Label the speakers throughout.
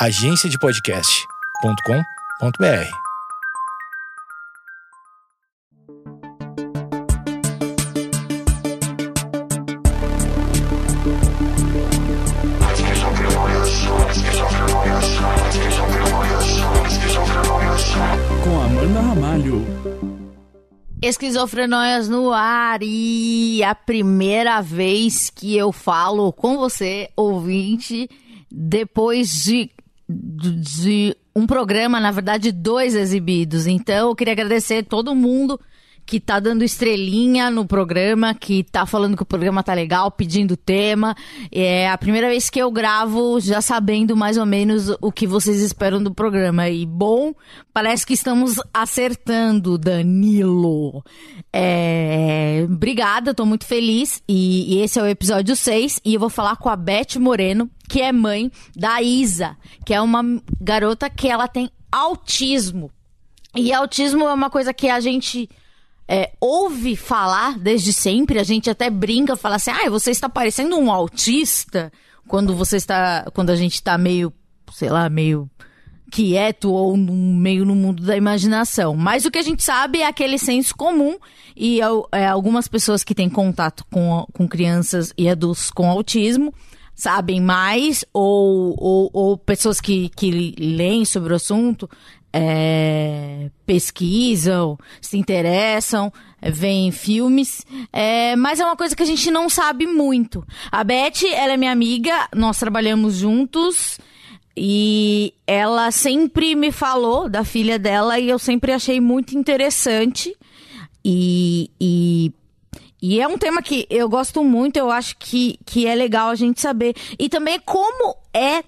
Speaker 1: agenciadepodcast.com.br.
Speaker 2: Com Amanda Ramalho.
Speaker 3: Esquizofrenóias no ar e a primeira vez que eu falo com você, ouvinte, depois de, de um programa, na verdade, dois exibidos. Então, eu queria agradecer todo mundo que tá dando estrelinha no programa, que tá falando que o programa tá legal, pedindo tema. É a primeira vez que eu gravo já sabendo mais ou menos o que vocês esperam do programa. E bom, parece que estamos acertando, Danilo. É... Obrigada, tô muito feliz. E, e esse é o episódio 6. E eu vou falar com a Beth Moreno, que é mãe da Isa, que é uma garota que ela tem autismo. E autismo é uma coisa que a gente é, ouve falar desde sempre, a gente até brinca, fala assim, ah, você está parecendo um autista quando você está. Quando a gente está meio, sei lá, meio quieto ou no, meio no mundo da imaginação. Mas o que a gente sabe é aquele senso comum e é, algumas pessoas que têm contato com, com crianças e adultos com autismo sabem mais ou, ou, ou pessoas que, que leem sobre o assunto é, pesquisam, se interessam, veem filmes, é, mas é uma coisa que a gente não sabe muito. A Beth, ela é minha amiga, nós trabalhamos juntos e ela sempre me falou da filha dela e eu sempre achei muito interessante. E, e, e é um tema que eu gosto muito, eu acho que, que é legal a gente saber. E também como é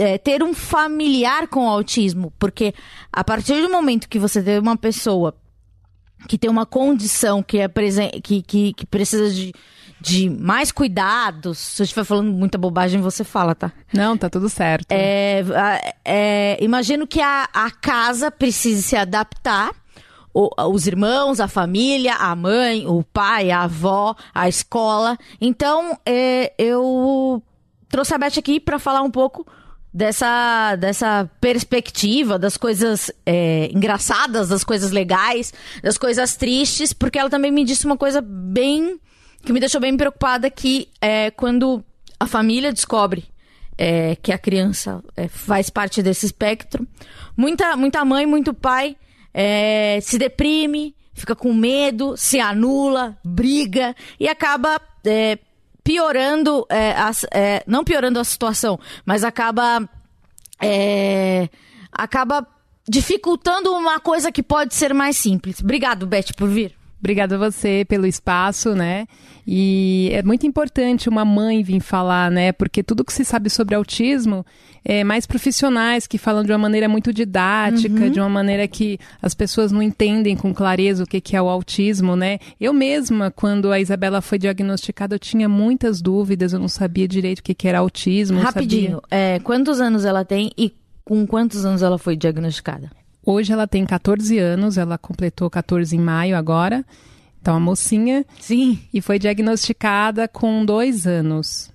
Speaker 3: é, ter um familiar com autismo, porque a partir do momento que você tem uma pessoa que tem uma condição que, é que, que, que precisa de, de mais cuidados. Se eu estiver falando muita bobagem, você fala, tá?
Speaker 4: Não, tá tudo certo.
Speaker 3: É, é, imagino que a, a casa precise se adaptar. O, os irmãos, a família, a mãe, o pai, a avó, a escola. Então, é, eu trouxe a Beth aqui para falar um pouco dessa, dessa perspectiva das coisas é, engraçadas, das coisas legais, das coisas tristes, porque ela também me disse uma coisa bem. que me deixou bem preocupada: que é quando a família descobre é, que a criança é, faz parte desse espectro, muita, muita mãe, muito pai é, se deprime, fica com medo, se anula, briga e acaba é, piorando, é, é, não piorando a situação, mas acaba, é, acaba dificultando uma coisa que pode ser mais simples. Obrigado, Beth, por vir.
Speaker 4: Obrigada a você pelo espaço, né? E é muito importante uma mãe vir falar, né? Porque tudo que se sabe sobre autismo é mais profissionais que falam de uma maneira muito didática, uhum. de uma maneira que as pessoas não entendem com clareza o que, que é o autismo, né? Eu mesma, quando a Isabela foi diagnosticada, eu tinha muitas dúvidas, eu não sabia direito o que, que era autismo.
Speaker 3: Rapidinho, é, quantos anos ela tem e com quantos anos ela foi diagnosticada?
Speaker 4: Hoje ela tem 14 anos, ela completou 14 em maio agora. Então, a mocinha.
Speaker 3: Sim.
Speaker 4: E foi diagnosticada com dois anos.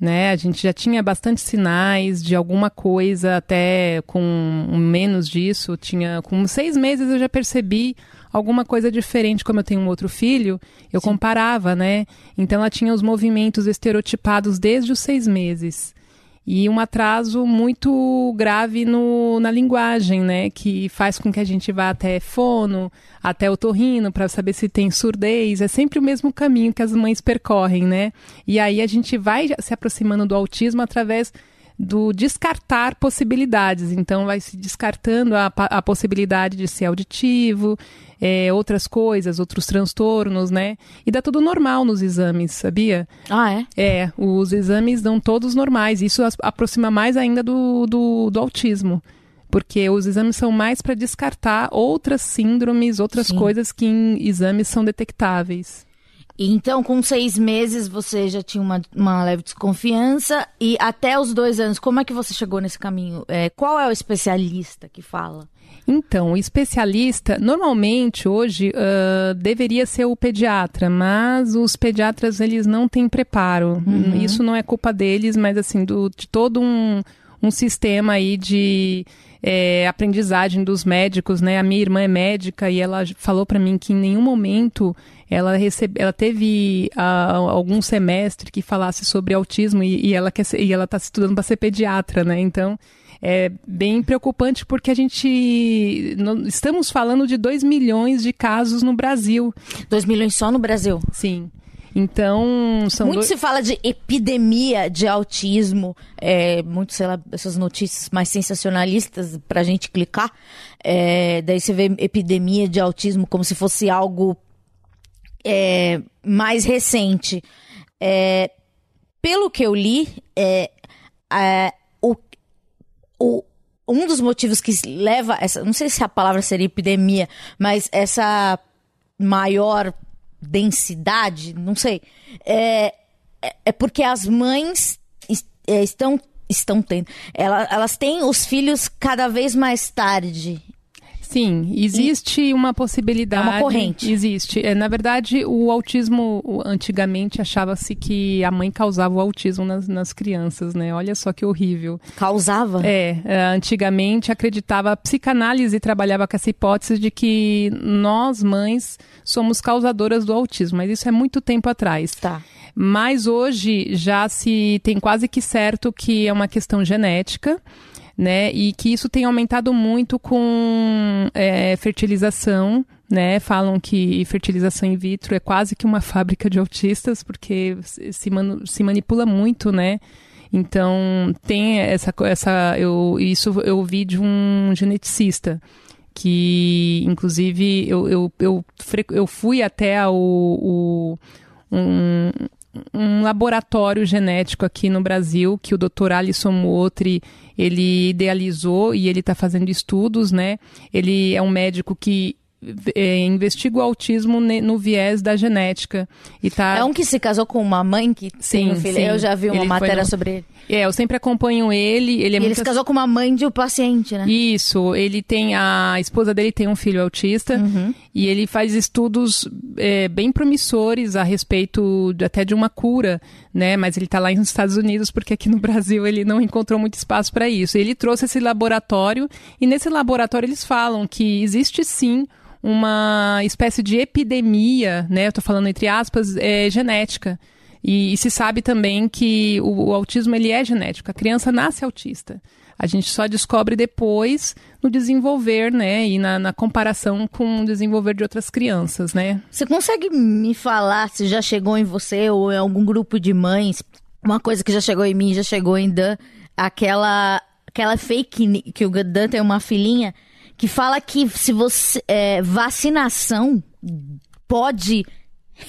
Speaker 4: Né? A gente já tinha bastante sinais de alguma coisa, até com menos disso. Tinha com seis meses eu já percebi alguma coisa diferente. Como eu tenho um outro filho, eu Sim. comparava, né? Então ela tinha os movimentos estereotipados desde os seis meses e um atraso muito grave no, na linguagem, né? Que faz com que a gente vá até fono, até o torrino, para saber se tem surdez. É sempre o mesmo caminho que as mães percorrem, né? E aí a gente vai se aproximando do autismo através do descartar possibilidades. Então, vai se descartando a, a possibilidade de ser auditivo, é, outras coisas, outros transtornos, né? E dá tudo normal nos exames, sabia?
Speaker 3: Ah, é?
Speaker 4: É, os exames dão todos normais. Isso aproxima mais ainda do, do, do autismo porque os exames são mais para descartar outras síndromes, outras Sim. coisas que em exames são detectáveis.
Speaker 3: Então, com seis meses, você já tinha uma, uma leve desconfiança. E até os dois anos, como é que você chegou nesse caminho? É, qual é o especialista que fala?
Speaker 4: Então, o especialista, normalmente hoje uh, deveria ser o pediatra, mas os pediatras eles não têm preparo. Uhum. Isso não é culpa deles, mas assim, do, de todo um, um sistema aí de é, aprendizagem dos médicos, né? A minha irmã é médica e ela falou para mim que em nenhum momento ela recebe, ela teve uh, algum semestre que falasse sobre autismo e, e ela quer ser, e ela está estudando para ser pediatra, né? Então é bem preocupante porque a gente no, estamos falando de 2 milhões de casos no Brasil.
Speaker 3: 2 milhões só no Brasil?
Speaker 4: Sim. Então, são
Speaker 3: Muito
Speaker 4: dois...
Speaker 3: se fala de epidemia de autismo, é, muito, sei lá, essas notícias mais sensacionalistas pra gente clicar. É, daí você vê epidemia de autismo como se fosse algo é, mais recente. É, pelo que eu li, é, é, o, o, um dos motivos que leva essa, não sei se a palavra seria epidemia, mas essa maior densidade, não sei, é, é, é porque as mães é, estão estão tendo, elas, elas têm os filhos cada vez mais tarde.
Speaker 4: Sim, existe e uma possibilidade.
Speaker 3: É uma corrente.
Speaker 4: Existe. É, na verdade, o autismo, antigamente, achava-se que a mãe causava o autismo nas, nas, crianças, né? Olha só que horrível.
Speaker 3: Causava?
Speaker 4: É, é, antigamente acreditava, a psicanálise trabalhava com essa hipótese de que nós, mães, somos causadoras do autismo, mas isso é muito tempo atrás.
Speaker 3: Tá.
Speaker 4: Mas hoje já se tem quase que certo que é uma questão genética né? E que isso tem aumentado muito com é, fertilização, né? Falam que fertilização in vitro é quase que uma fábrica de autistas, porque se, manu se manipula muito, né? Então tem essa, essa eu, isso eu ouvi de um geneticista que inclusive eu, eu, eu, eu fui até o, o um, um laboratório genético aqui no Brasil que o Dr. Alisson Motri ele idealizou e ele está fazendo estudos, né? Ele é um médico que é, investiga o autismo no viés da genética. E tá...
Speaker 3: É um que se casou com uma mãe que sim, tem um filho. Sim. Eu já vi uma ele matéria no... sobre ele.
Speaker 4: É, eu sempre acompanho ele. Ele, é muito...
Speaker 3: ele se casou com uma mãe de um paciente, né?
Speaker 4: Isso. Ele tem. A esposa dele tem um filho autista. Uhum. E ele faz estudos é, bem promissores a respeito de, até de uma cura, né? Mas ele está lá nos Estados Unidos porque aqui no Brasil ele não encontrou muito espaço para isso. Ele trouxe esse laboratório. E nesse laboratório eles falam que existe sim uma espécie de epidemia, né? Eu tô falando entre aspas, é, genética. E, e, se sabe também que o, o, autismo ele é genético. A criança nasce autista. A gente só descobre depois no desenvolver, né? E na, na comparação com o desenvolver de outras crianças, né?
Speaker 3: Você consegue me falar se já chegou em você ou em algum grupo de mães uma coisa que já chegou em mim, já chegou em Dan, aquela aquela fake que o Dan tem uma filhinha que fala que se você é, vacinação pode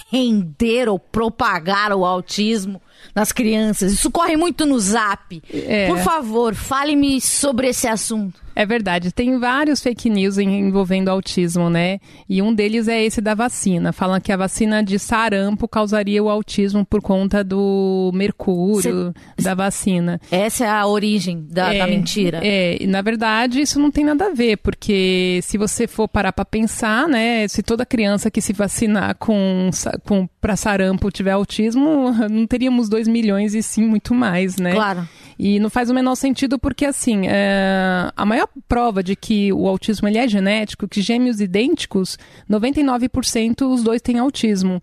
Speaker 3: render ou propagar o autismo nas crianças. Isso corre muito no Zap. É. Por favor, fale-me sobre esse assunto.
Speaker 4: É verdade, tem vários fake news envolvendo autismo, né? E um deles é esse da vacina. Falam que a vacina de sarampo causaria o autismo por conta do mercúrio Cê... da vacina.
Speaker 3: Essa é a origem da, é, da mentira.
Speaker 4: É, e na verdade isso não tem nada a ver, porque se você for parar para pensar, né? Se toda criança que se vacinar com, com para sarampo tiver autismo, não teríamos 2 milhões e sim muito mais, né?
Speaker 3: Claro.
Speaker 4: E não faz o menor sentido porque, assim, é, a maior prova de que o autismo ele é genético, que gêmeos idênticos, 99% os dois têm autismo.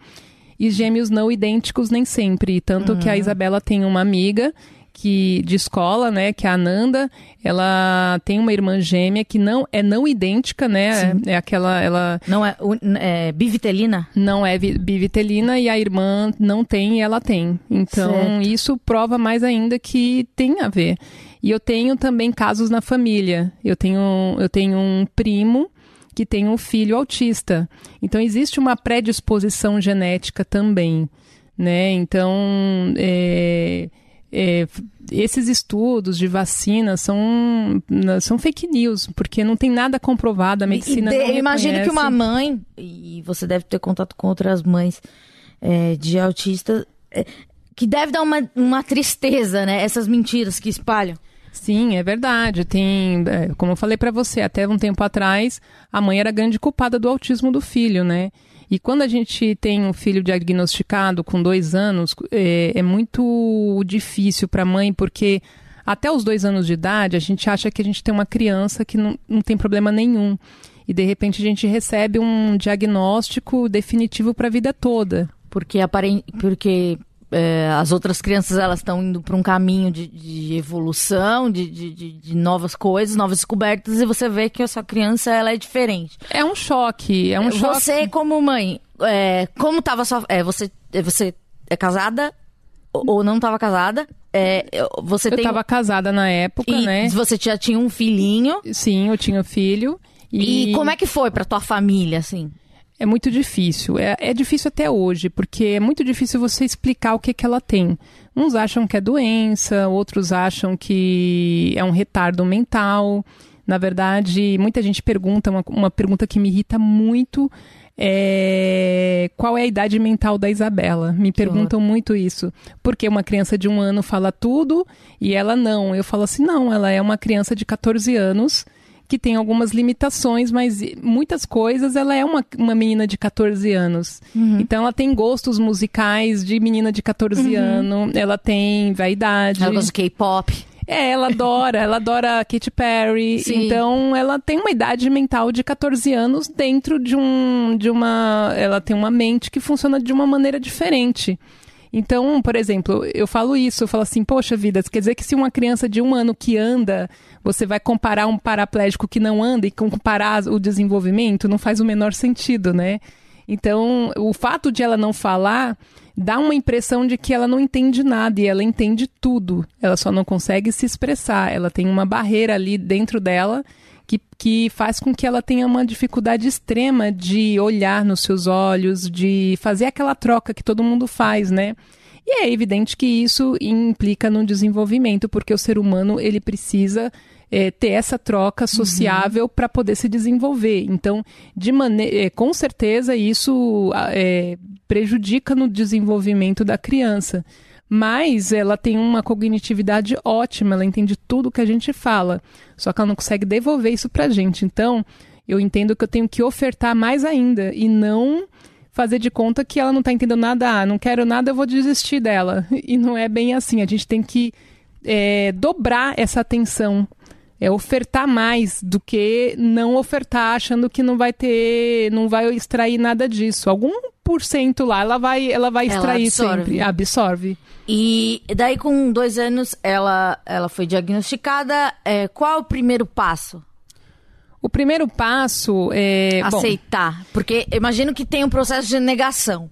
Speaker 4: E gêmeos não idênticos nem sempre. Tanto uhum. que a uhum. Isabela tem uma amiga que de escola, né, que é a Ananda, ela tem uma irmã gêmea que não é não idêntica, né? É, é, aquela ela
Speaker 3: não é, é, bivitelina?
Speaker 4: Não é bivitelina e a irmã não tem e ela tem. Então, certo. isso prova mais ainda que tem a ver. E eu tenho também casos na família. Eu tenho eu tenho um primo que tem um filho autista. Então existe uma predisposição genética também, né? Então, é é, esses estudos de vacina são, são fake news, porque não tem nada comprovado, a medicina de, não Eu
Speaker 3: imagino que uma mãe, e você deve ter contato com outras mães é, de autista, é, que deve dar uma, uma tristeza, né? Essas mentiras que espalham.
Speaker 4: Sim, é verdade. Tem, é, como eu falei para você, até um tempo atrás, a mãe era grande culpada do autismo do filho, né? E quando a gente tem um filho diagnosticado com dois anos, é, é muito difícil para a mãe, porque Até os dois anos de idade, a gente acha que a gente tem uma criança que não, não tem problema nenhum. E de repente a gente recebe um diagnóstico definitivo para a vida toda.
Speaker 3: Porque, aparen... Porque é, as outras crianças elas estão indo para um caminho de, de evolução, de, de, de, novas coisas, novas descobertas, e você vê que a sua criança ela é diferente.
Speaker 4: É um choque, é um
Speaker 3: você,
Speaker 4: choque.
Speaker 3: Você, como mãe, é, como estava sua. É, você, você é casada ou não estava casada? É, você
Speaker 4: eu
Speaker 3: tem...
Speaker 4: estava casada na época,
Speaker 3: e
Speaker 4: né?
Speaker 3: Você já tinha um filhinho?
Speaker 4: Sim, eu tinha um filho.
Speaker 3: E... e como é que foi para tua família, assim?
Speaker 4: É muito difícil. É, é, difícil até hoje, porque é muito difícil você explicar o que, que ela tem. Uns acham que é doença, outros acham que é um retardo mental. Na verdade, muita gente pergunta, uma, uma pergunta que me irrita muito é qual é a idade mental da Isabela? Me perguntam muito isso. Porque uma criança de um ano fala tudo e ela não. Eu falo assim: não, ela é uma criança de 14 anos que tem algumas limitações, mas muitas coisas ela é uma, uma menina de 14 anos. Uhum. Então ela tem gostos musicais de menina de 14 uhum. anos, ela tem vaidade.
Speaker 3: Ela gosta de K-pop.
Speaker 4: É, ela adora, ela adora Katy Perry. Sim. Então, ela tem uma idade mental de 14 anos dentro de um de uma, ela tem uma mente que funciona de uma maneira diferente. Então, por exemplo, eu falo isso, eu falo assim, poxa vida, quer dizer que se uma criança de um ano que anda, você vai comparar um paraplégico que não anda e comparar o desenvolvimento, não faz o menor sentido, né? Então, o fato de ela não falar dá uma impressão de que ela não entende nada e ela entende tudo. Ela só não consegue se expressar. Ela tem uma barreira ali dentro dela que, que faz com que ela tenha uma dificuldade extrema de olhar nos seus olhos, de fazer aquela troca que todo mundo faz, né? E é evidente que isso implica no desenvolvimento, porque o ser humano ele precisa é, ter essa troca sociável uhum. para poder se desenvolver. Então, de maneira, é, com certeza isso é, prejudica no desenvolvimento da criança mas ela tem uma cognitividade ótima, ela entende tudo que a gente fala, só que ela não consegue devolver isso para a gente. Então, eu entendo que eu tenho que ofertar mais ainda e não fazer de conta que ela não está entendendo nada, ah, não quero nada, eu vou desistir dela. E não é bem assim, a gente tem que é, dobrar essa atenção é ofertar mais do que não ofertar achando que não vai ter, não vai extrair nada disso. Algum por cento lá, ela vai, ela vai extrair ela absorve. sempre, absorve.
Speaker 3: E daí com dois anos ela, ela foi diagnosticada. É, qual é o primeiro passo?
Speaker 4: O primeiro passo é
Speaker 3: aceitar,
Speaker 4: bom,
Speaker 3: porque imagino que tem um processo de negação.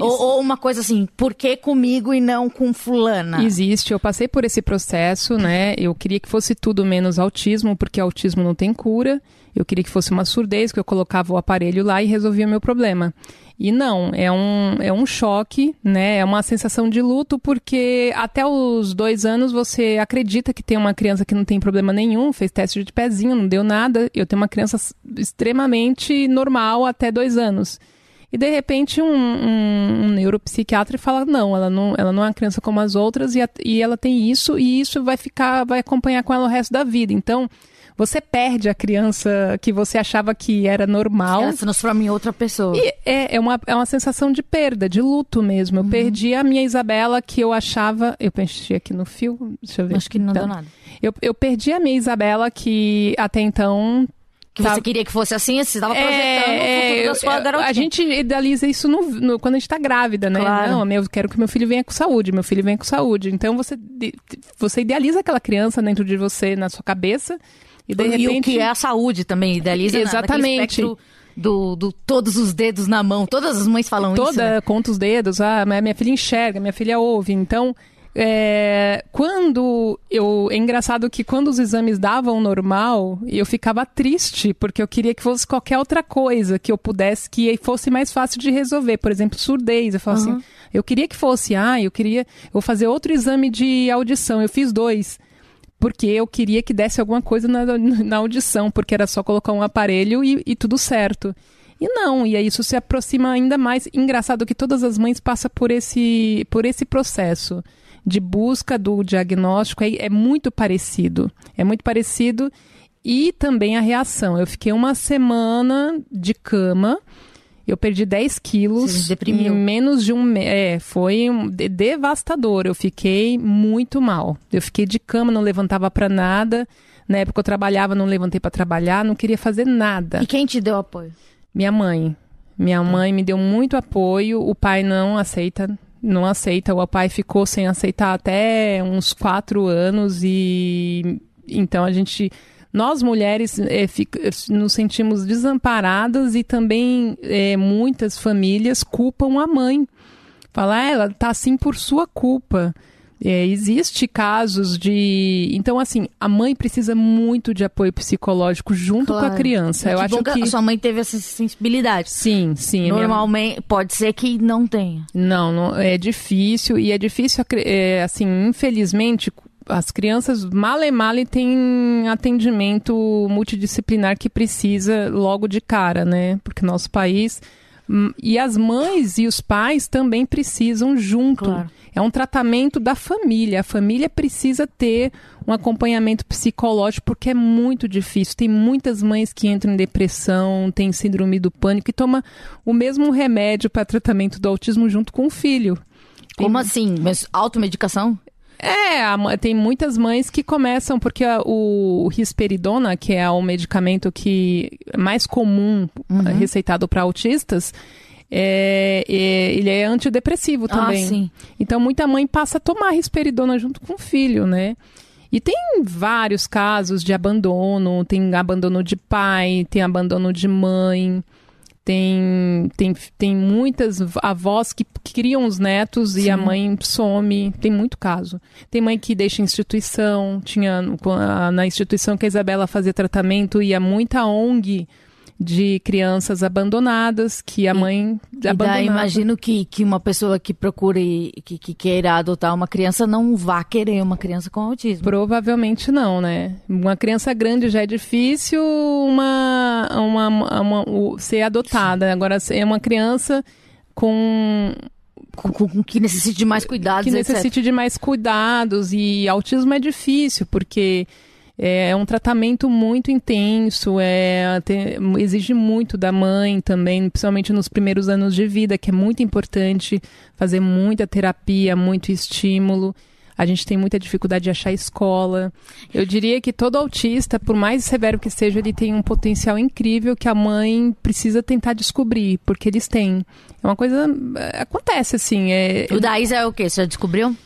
Speaker 3: Ou, ou, uma coisa assim, por que comigo e não com fulana?
Speaker 4: Existe, eu passei por esse processo, né? Eu queria que fosse tudo menos autismo, porque autismo não tem cura. Eu queria que fosse uma surdez, que eu colocava o aparelho lá e resolvia o meu problema. E não, é um, é um choque, né? É uma sensação de luto, porque até os dois anos você acredita que tem uma criança que não tem problema nenhum, fez teste de pezinho, não deu nada. Eu tenho uma criança extremamente normal até dois anos. E de repente um, um, um neuropsiquiatra fala não, ela não, ela não é uma criança como as outras e, a, e ela tem isso e isso vai ficar, vai acompanhar com ela o resto da vida. Então você perde a criança que você achava que era normal.
Speaker 3: Ela se transforma em outra pessoa.
Speaker 4: E é, é, uma, é uma sensação de perda, de luto mesmo. Eu uhum. perdi a minha Isabela que eu achava. Eu pensei aqui no fio. Deixa eu ver.
Speaker 3: Acho que não então, deu nada.
Speaker 4: Eu, eu perdi a minha Isabela que até então
Speaker 3: que você queria que fosse assim, você estava projetando é, o futuro da sua garotinha.
Speaker 4: A gente idealiza isso no, no, quando a gente está grávida, né? Claro. Não, eu quero que meu filho venha com saúde, meu filho venha com saúde. Então você, você idealiza aquela criança dentro de você, na sua cabeça. E, de repente...
Speaker 3: e o que é a saúde também, idealiza
Speaker 4: Exatamente.
Speaker 3: do, do todos os dedos na mão. Todas as mães falam
Speaker 4: Toda,
Speaker 3: isso. Toda, né?
Speaker 4: conta os dedos. Ah, minha filha enxerga, minha filha ouve. Então, é, quando eu. É engraçado que quando os exames davam normal, eu ficava triste, porque eu queria que fosse qualquer outra coisa que eu pudesse, que fosse mais fácil de resolver. Por exemplo, surdez. Eu falo uhum. assim, eu queria que fosse, ah, eu queria. Eu vou fazer outro exame de audição. Eu fiz dois. Porque eu queria que desse alguma coisa na, na audição, porque era só colocar um aparelho e, e tudo certo. E não, e aí isso se aproxima ainda mais. Engraçado que todas as mães passam por esse, por esse processo de busca do diagnóstico é, é muito parecido. É muito parecido e também a reação. Eu fiquei uma semana de cama Eu perdi 10 quilos
Speaker 3: Você deprimiu.
Speaker 4: em menos de um mês. É, foi um de- devastador. Eu fiquei muito mal. Eu fiquei de cama, não levantava pra nada. Na época eu trabalhava, não levantei pra trabalhar, não queria fazer nada.
Speaker 3: E quem te deu apoio?
Speaker 4: Minha mãe. Minha mãe me deu muito apoio. O pai não aceita, não aceita. O pai ficou sem aceitar até uns quatro anos e então a gente, nós mulheres, fica- nos sentimos desamparadas e também eh, muitas famílias culpam a mãe. Falar, ah, ela tá assim por sua culpa. É, existe casos de. Então, assim, a mãe precisa muito de apoio psicológico junto com a
Speaker 3: Claro.
Speaker 4: criança. Eu
Speaker 3: que
Speaker 4: acho que.
Speaker 3: sua mãe teve essa sensibilidade.
Speaker 4: Sim, sim. minha-
Speaker 3: Normalmente, pode ser que não tenha.
Speaker 4: Não, não, é difícil e é difícil, é, assim, infelizmente, as crianças male male têm atendimento multidisciplinar que precisa logo de cara, né? Porque nosso país e as mães e os pais também precisam junto.
Speaker 3: Claro.
Speaker 4: É um tratamento da família. A família precisa ter um acompanhamento psicológico porque é muito difícil. Tem muitas mães que entram em depressão, tem síndrome do pânico e toma o mesmo remédio para tratamento do autismo junto com o filho.
Speaker 3: Como assim? Mas automedicação?
Speaker 4: É, a tem muitas mães que começam, porque a- o, o risperidona, que é o medicamento que é mais comum eh, receitado para autistas, é, é- ele é antidepressivo também.
Speaker 3: Ah, sim.
Speaker 4: Então muita mãe passa a tomar risperidona junto com o filho, né? E tem vários casos de abandono, tem abandono de pai, tem abandono de mãe, tem, tem, tem muitas avós que, criam os netos e a mãe some, tem muito caso. Tem mãe que deixa instituição, tinha na instituição que a Isabela fazia tratamento, ia muita ONG de crianças abandonadas, que a mãe
Speaker 3: E
Speaker 4: abandonava.
Speaker 3: imagino que, que uma pessoa que procure, que, que queira adotar uma criança não vá querer uma criança com autismo.
Speaker 4: Provavelmente não, né? Uma criança grande já é difícil uma, uma, uma- o- ser adotada. Agora, é uma criança com
Speaker 3: Com, com- que necessite de mais cuidados,
Speaker 4: que
Speaker 3: etc.
Speaker 4: necessite de mais cuidados e autismo é difícil porque é um tratamento muito intenso, é, tem- exige muito da mãe também, principalmente nos primeiros anos de vida, que é muito importante fazer muita terapia, muito estímulo. A gente tem muita dificuldade de achar escola. Eu diria que todo autista, por mais severo que seja, ele tem um potencial incrível que a mãe precisa tentar descobrir, porque eles têm. É uma coisa. é, Acontece assim. É,
Speaker 3: O da Isa é o quê? Você já descobriu?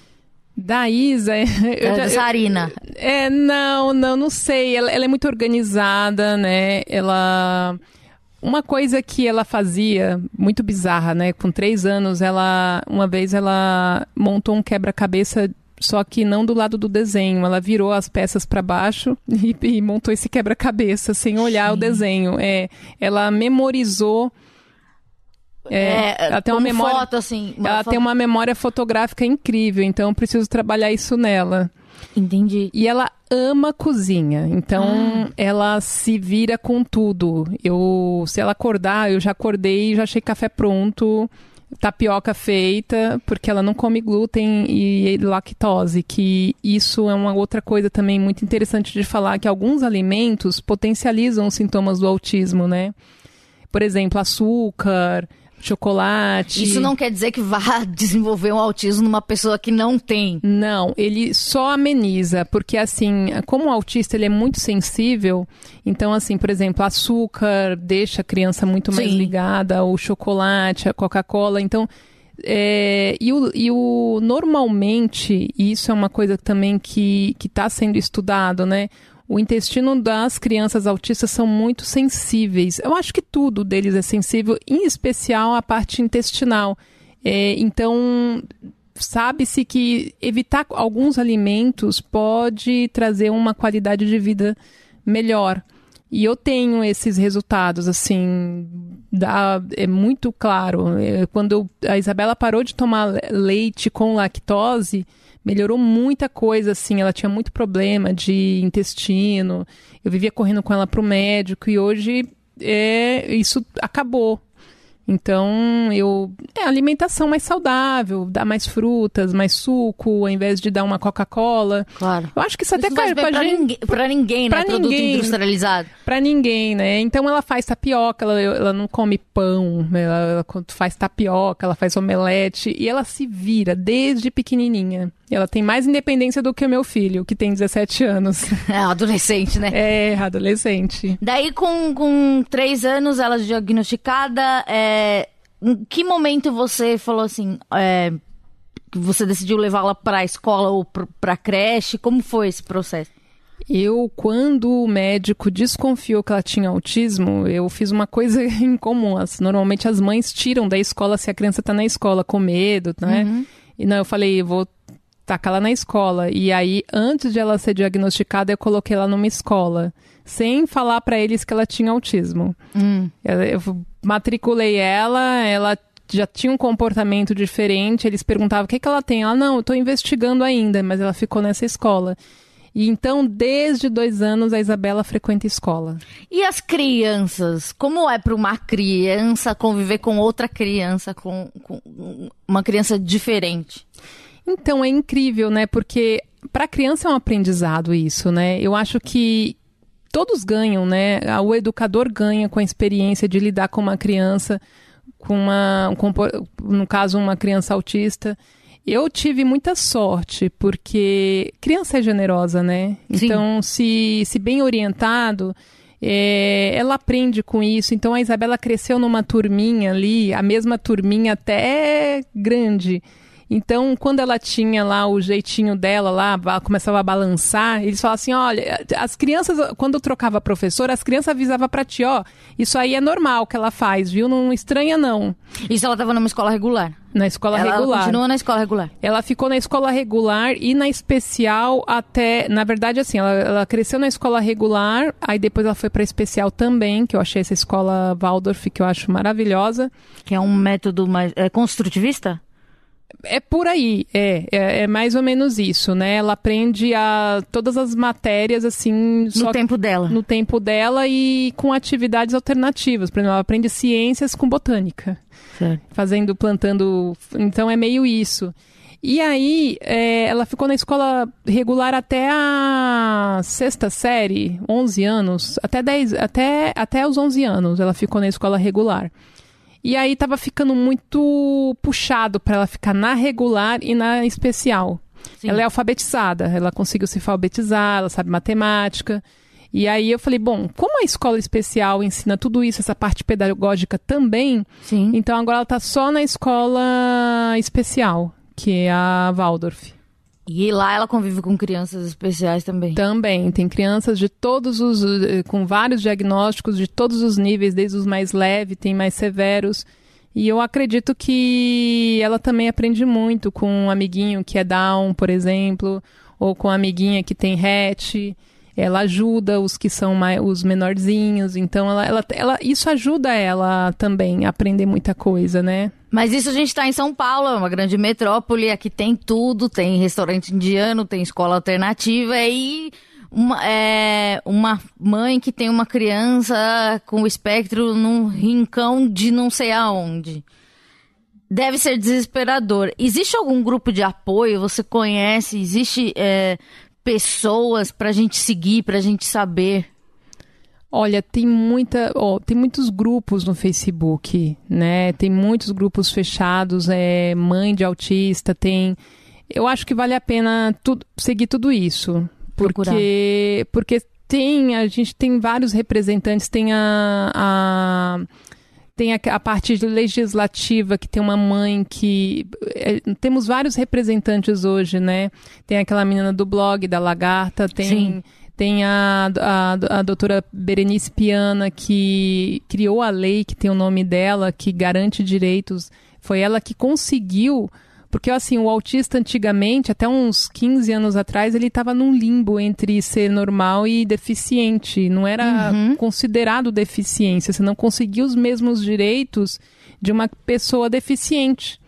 Speaker 4: Da Isa. eu
Speaker 3: É da Sarina.
Speaker 4: é, não, não, não sei. Ela, ela é muito organizada, né? Ela. Uma coisa que ela fazia, muito bizarra, né? Com três anos, ela. Uma vez ela montou um quebra-cabeça, só que não do lado do desenho. Ela virou as peças para baixo e, e montou esse quebra-cabeça sem olhar o desenho. É, ela memorizou. É, ela tem uma memória.
Speaker 3: foto, assim. uma
Speaker 4: Ela
Speaker 3: foto-
Speaker 4: tem uma memória fotográfica incrível, então eu preciso trabalhar isso nela.
Speaker 3: Entendi.
Speaker 4: E ela ama cozinha, então
Speaker 3: Ah.
Speaker 4: ela se vira com tudo. Eu, se ela acordar, eu já acordei, já achei café pronto, tapioca feita, porque ela não come glúten e lactose, que isso é uma outra coisa também muito interessante de falar, que alguns alimentos potencializam os sintomas do autismo, né? Por exemplo, açúcar, chocolate.
Speaker 3: Isso não quer dizer que vá desenvolver um autismo numa pessoa que não tem.
Speaker 4: Não, ele só ameniza, porque assim, como o autista ele é muito sensível, então assim, por exemplo, açúcar deixa a criança muito mais
Speaker 3: Sim.
Speaker 4: ligada, o chocolate, a Coca-Cola, então é, e, o, e o normalmente, e isso é uma coisa também que está sendo estudado, né? O intestino das crianças autistas são muito sensíveis. Eu acho que tudo deles é sensível, em especial a parte intestinal. É, então, sabe-se que evitar alguns alimentos pode trazer uma qualidade de vida melhor. E eu tenho esses resultados, assim, dá, é muito claro. É, quando a Isabela parou de tomar le- leite com lactose, melhorou muita coisa, assim. Ela tinha muito problema de intestino. Eu vivia correndo com ela para o médico e hoje é, isso acabou. Então, eu. É alimentação mais saudável, dar mais frutas, mais suco, ao invés de dar uma Coca-Cola.
Speaker 3: Claro.
Speaker 4: Eu acho que isso, até
Speaker 3: Isso faz
Speaker 4: cai
Speaker 3: bem
Speaker 4: pra
Speaker 3: pra,
Speaker 4: gente.
Speaker 3: ninguém, pra ninguém, né?
Speaker 4: pra
Speaker 3: Produto
Speaker 4: ninguém.
Speaker 3: industrializado.
Speaker 4: Pra ninguém, né? Então ela faz tapioca, ela, ela não come pão, ela, ela faz tapioca, ela faz omelete e ela se vira desde pequenininha. Ela tem mais independência do que o meu filho, que tem 17 anos.
Speaker 3: É, adolescente, né?
Speaker 4: É, adolescente.
Speaker 3: Daí, com, com três anos, ela diagnosticada, é, em que momento você falou assim, é, você decidiu levá-la pra escola ou pr- pra creche? Como foi esse processo?
Speaker 4: Eu, quando o médico desconfiou que ela tinha autismo, eu fiz uma coisa incomum. Normalmente as mães tiram da escola se a criança tá na escola com medo, né? E não, eu falei, vou tacar ela na escola. E aí, antes de ela ser diagnosticada, eu coloquei ela numa escola, sem falar pra eles que ela tinha autismo. Eu, eu matriculei ela, ela já tinha um comportamento diferente. Eles perguntavam o que, que ela tem. Ela, não, eu tô investigando ainda, mas ela ficou nessa escola. E então, desde dois anos, a Isabela frequenta escola.
Speaker 3: E as crianças? Como é para uma criança conviver com outra criança, com, com uma criança diferente?
Speaker 4: Então, é incrível, né? Porque para a criança é um aprendizado isso, né? Eu acho que todos ganham, né? O educador ganha com a experiência de lidar com uma criança, com uma, um compor- no caso, uma criança autista. Eu tive muita sorte, porque criança é generosa, né?
Speaker 3: Sim.
Speaker 4: Então, se, se bem orientado, é, ela aprende com isso. Então, a Isabela cresceu numa turminha ali, a mesma turminha até grande. Então, quando ela tinha lá o jeitinho dela lá, começava a balançar, eles falavam assim, olha, as crianças, quando eu trocava professor, as crianças avisavam pra ti, ó, isso aí é normal que ela faz, viu? Não estranha não.
Speaker 3: Isso ela estava numa escola regular.
Speaker 4: Na escola
Speaker 3: ela
Speaker 4: regular.
Speaker 3: continua na escola regular.
Speaker 4: Ela ficou na escola regular e na especial até, na verdade assim, ela, ela cresceu na escola regular, aí depois ela foi pra especial também, que eu achei essa escola Waldorf que eu acho maravilhosa.
Speaker 3: Que é um método mais é, construtivista?
Speaker 4: É por aí, é, é, é mais ou menos isso, né? Ela aprende a todas as matérias assim,
Speaker 3: No tempo dela.
Speaker 4: no tempo dela e com atividades alternativas. Por exemplo, ela aprende ciências com botânica,
Speaker 3: Certo.
Speaker 4: fazendo, plantando. Então é meio isso. E aí, é, ela ficou na escola regular até a sexta série, 11 anos, até 10, até, até os 11 anos ela ficou na escola regular. E aí tava ficando muito puxado para ela ficar na regular e na especial.
Speaker 3: Sim.
Speaker 4: Ela é alfabetizada, ela conseguiu se alfabetizar, ela sabe matemática. E aí eu falei, bom, como a escola especial ensina tudo isso, essa parte pedagógica também,
Speaker 3: Sim.
Speaker 4: então agora ela tá só na escola especial, que é a Waldorf.
Speaker 3: E lá ela convive com crianças especiais também.
Speaker 4: Também tem crianças de todos os eh, com vários diagnósticos de todos os níveis, desde os mais leves, tem mais severos. E eu acredito que ela também aprende muito com um amiguinho que é Down, por exemplo, ou com a amiguinha que tem hatch. Ela ajuda os que são mais, os menorzinhos, então ela, ela, ela, isso ajuda ela também a aprender muita coisa, né?
Speaker 3: Mas isso a gente tá em São Paulo, é uma grande metrópole, aqui tem tudo, tem restaurante indiano, tem escola alternativa e uma, é, uma mãe que tem uma criança com espectro num rincão de não sei aonde. Deve ser desesperador. Existe algum grupo de apoio? Você conhece? Existe é, pessoas pra gente seguir, pra gente saber?
Speaker 4: Olha, tem muita, ó, tem muitos grupos no Facebook, né? Tem muitos grupos fechados, é mãe de autista, tem. Eu acho que vale a pena tudo, seguir tudo isso,
Speaker 3: Procurar.
Speaker 4: porque porque tem a gente tem vários representantes, tem a, a tem a, a parte legislativa que tem uma mãe que é, temos vários representantes hoje, né? Tem aquela menina do blog da Lagarta, tem
Speaker 3: Sim.
Speaker 4: Tem a, a, a doutora Berenice Piana, que criou a lei que tem o nome dela, que garante direitos. Foi ela que conseguiu. Porque, assim, o autista antigamente, até uns 15 anos atrás, ele estava num limbo entre ser normal e deficiente. Não era considerado deficiência. Você não conseguia os mesmos direitos de uma pessoa deficiente.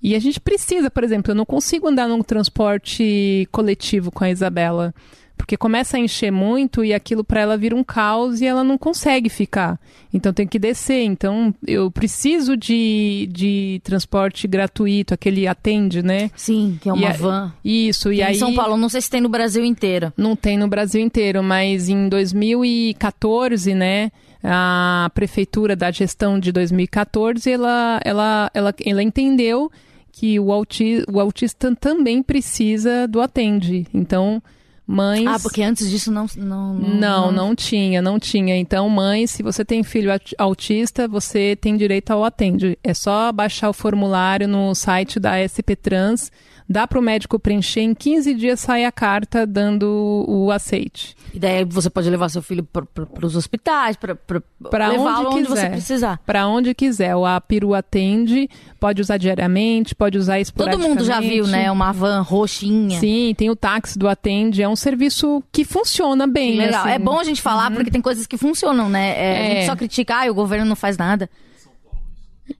Speaker 4: E a gente precisa, por exemplo, eu não consigo andar num transporte coletivo com a Isabela. Porque começa a encher muito e aquilo para ela vira um caos e ela não consegue ficar. Então tem que descer. Então eu preciso de, de transporte gratuito, aquele atende, né?
Speaker 3: Sim, que é uma
Speaker 4: E a-
Speaker 3: van.
Speaker 4: Isso, e
Speaker 3: Tem
Speaker 4: aí
Speaker 3: Em São Paulo, não sei se tem no Brasil inteiro.
Speaker 4: não tem no Brasil inteiro, mas em 2014, né, a prefeitura da gestão de 2014, ela, ela, ela, ela entendeu que o, auti o autista também precisa do atende. Então, mães...
Speaker 3: Ah, porque antes disso não... Não,
Speaker 4: Não, não tinha, não tinha. Então, mãe, se você tem filho aut- autista, você tem direito ao atende. É só baixar o formulário no site da SP Trans, dá para o médico preencher, em 15 dias sai a carta dando o aceite.
Speaker 3: E daí você pode levar seu filho para os hospitais, para levá-lo
Speaker 4: onde
Speaker 3: onde, você
Speaker 4: quiser.
Speaker 3: precisar.
Speaker 4: Para onde quiser. O Apiru atende, pode usar diariamente, pode usar
Speaker 3: Todo
Speaker 4: esporadicamente.
Speaker 3: mundo já viu, né? Uma van roxinha.
Speaker 4: Sim, tem o táxi do atende, é um serviço que funciona bem.
Speaker 3: Que legal.
Speaker 4: assim.
Speaker 3: É bom a gente falar porque tem coisas que funcionam, né? É, A
Speaker 4: É.
Speaker 3: gente só critica, ah, o governo não faz nada.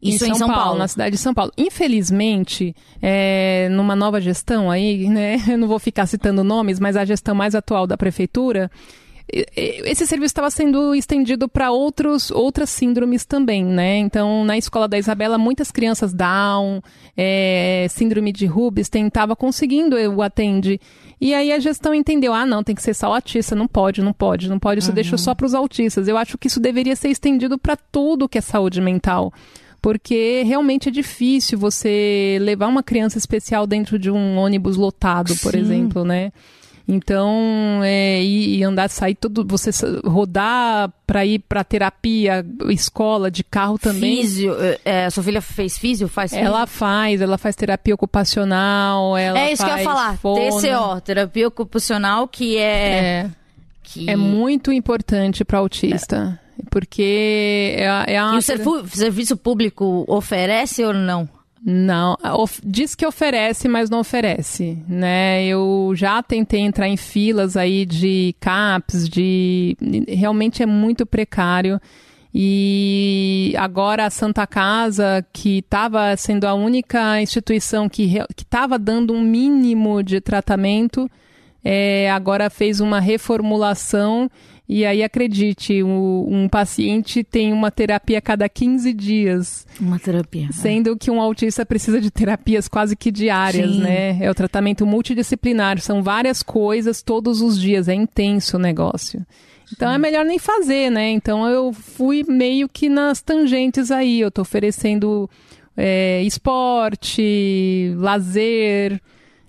Speaker 3: Isso
Speaker 4: em São, Paulo, na cidade de São Paulo. Infelizmente, é, numa nova gestão aí, né, eu não vou ficar citando nomes, mas a gestão mais atual da prefeitura, esse serviço estava sendo estendido para outros outras síndromes também, né? Então, na escola da Isabela, muitas crianças Down, é, síndrome de Rubinstein, estava conseguindo o atende. E aí a gestão entendeu, ah, não, tem que ser só autista, não pode, não pode, não pode, isso deixa só para os autistas. Eu acho que isso deveria ser estendido para tudo que é saúde mental porque realmente é difícil você levar uma criança especial dentro de um ônibus lotado, por
Speaker 3: Sim.
Speaker 4: exemplo, né? Então, é, e, e andar, sair tudo, você rodar para ir para terapia, escola, de carro também.
Speaker 3: Físio. é, é, sua filha fez físio? Faz físio?
Speaker 4: Ela faz, ela faz terapia ocupacional, ela
Speaker 3: É isso que eu ia falar.
Speaker 4: fono.
Speaker 3: TCO, terapia ocupacional, que é...
Speaker 4: É,
Speaker 3: que...
Speaker 4: é muito importante para autista, porque é, é
Speaker 3: E o serviço público oferece ou não?
Speaker 4: Não, diz que oferece, mas não oferece, né? Eu já tentei entrar em filas aí de CAPS, de realmente é muito precário. E agora a Santa Casa, que estava sendo a única instituição que estava dando um mínimo de tratamento, é, agora fez uma reformulação. E aí, acredite, o- um paciente tem uma terapia a cada 15 dias.
Speaker 3: Uma terapia.
Speaker 4: Sendo que um autista precisa de terapias quase que diárias,
Speaker 3: Sim.
Speaker 4: né? É o tratamento multidisciplinar, são várias coisas todos os dias, é intenso o negócio. Então é melhor nem fazer, né? Então eu fui meio que nas tangentes aí. Eu tô oferecendo é, esporte, lazer,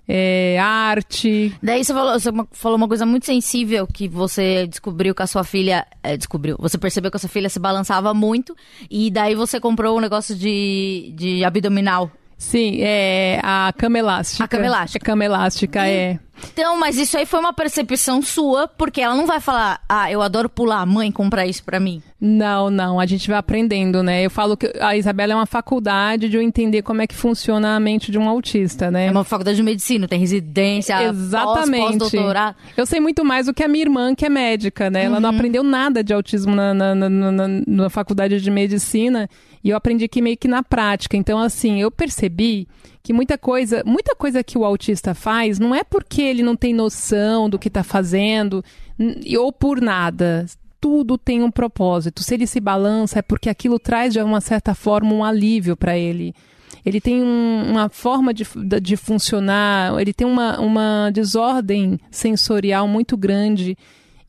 Speaker 4: é, arte.
Speaker 3: Daí você falou, você falou uma coisa muito sensível que você descobriu que a sua filha. é, descobriu. Você percebeu que a sua filha se balançava muito. E daí você comprou um negócio de, de abdominal.
Speaker 4: Sim, é a cama elástica.
Speaker 3: A cama elástica.
Speaker 4: É cama elástica, é.
Speaker 3: Então, mas isso aí foi uma percepção sua, porque ela não vai falar, ah, eu adoro pular, mãe, compra isso pra mim.
Speaker 4: Não, não, a gente vai aprendendo, né? Eu falo que a Isabela é uma faculdade de eu entender como é que funciona a mente de um autista, né?
Speaker 3: É uma faculdade de medicina, tem residência,
Speaker 4: Exatamente.
Speaker 3: pós- pós-doutorado.
Speaker 4: eu sei muito mais do que a minha irmã, que é médica, né? Ela não aprendeu nada de autismo na, na, na, na- na faculdade de medicina e eu aprendi aqui meio que na prática. Então, assim, eu percebi que muita coisa, muita coisa que o autista faz não é porque ele não tem noção do que está fazendo ou por nada. Tudo tem um propósito. Se ele se balança, é porque aquilo traz, de uma certa forma, um alívio para ele. Ele tem um- uma forma de, de funcionar, ele tem uma, uma desordem sensorial muito grande.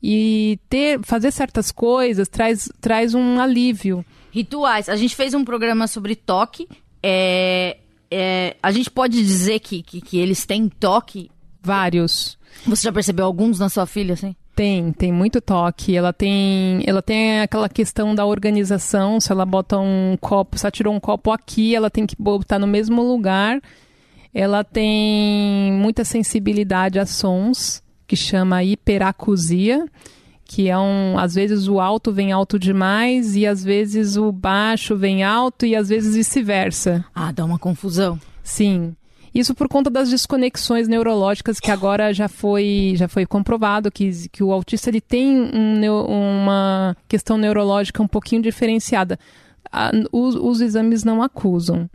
Speaker 4: E ter, fazer certas coisas traz, traz um alívio.
Speaker 3: Rituais. A gente fez um programa sobre toque. É, é, a gente pode dizer que, que, que eles têm toque.
Speaker 4: Vários.
Speaker 3: Você já percebeu alguns na sua filha, assim?
Speaker 4: Tem, tem muito toque. Ela tem, ela tem aquela questão da organização. Se ela bota um copo, se ela tirou um copo aqui, ela tem que botar no mesmo lugar. Ela tem muita sensibilidade a sons, que chama hiperacusia, que é um, às vezes o alto vem alto demais e às vezes o baixo vem alto e às vezes vice-versa.
Speaker 3: Ah, dá uma confusão.
Speaker 4: Sim. Isso por conta das desconexões neurológicas que agora já foi, já foi comprovado que, que o autista ele tem um uma questão neurológica um pouquinho diferenciada. A- os, os exames não acusam.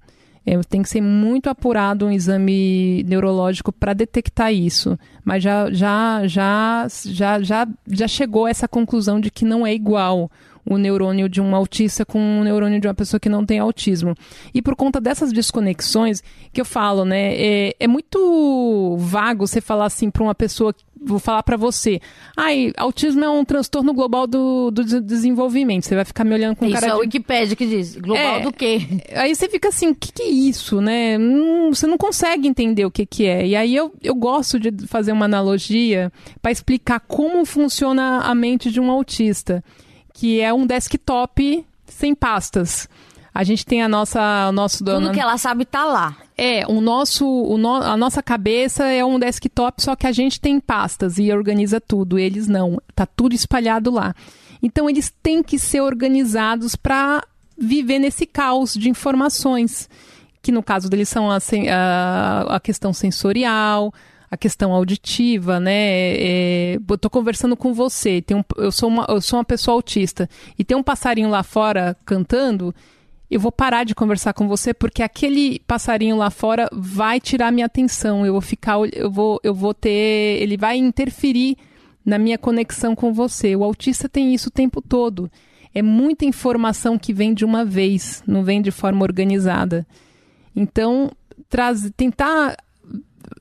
Speaker 4: É, tem que ser muito apurado um exame neurológico para detectar isso. Mas já, já, já, já, já, já chegou a essa conclusão de que não é igual o neurônio de um autista com o neurônio de uma pessoa que não tem autismo. E por conta dessas desconexões que eu falo, né, é, é muito vago você falar assim para uma pessoa vou falar para você. Ai, autismo é um transtorno global do, do desenvolvimento. Você vai ficar me olhando com
Speaker 3: isso
Speaker 4: cara
Speaker 3: é
Speaker 4: de...
Speaker 3: a Wikipédia que diz. Global
Speaker 4: É.
Speaker 3: do quê?
Speaker 4: Aí você fica assim, o que, que é isso, né? Hum, você não consegue entender o que, que é. E aí eu, eu gosto de fazer uma analogia para explicar como funciona a mente de um autista, que é um desktop sem pastas. A gente tem a nossa, o nosso
Speaker 3: Tudo que ela sabe tá lá.
Speaker 4: É, o nosso, o no- a nossa cabeça é um desktop, só que a gente tem pastas e organiza tudo. Eles não, tá tudo espalhado lá. Então eles têm que ser organizados para viver nesse caos de informações, que no caso deles são a, a, a questão sensorial, a questão auditiva, né? É, eu tô conversando com você, tem um, eu, sou uma, eu sou uma pessoa autista e tem um passarinho lá fora cantando eu vou parar de conversar com você porque aquele passarinho lá fora vai tirar minha atenção. Eu vou ficar, eu vou, eu vou ter, ele vai interferir na minha conexão com você. O autista tem isso o tempo todo. É muita informação que vem de uma vez, não vem de forma organizada. Então, traz, tentar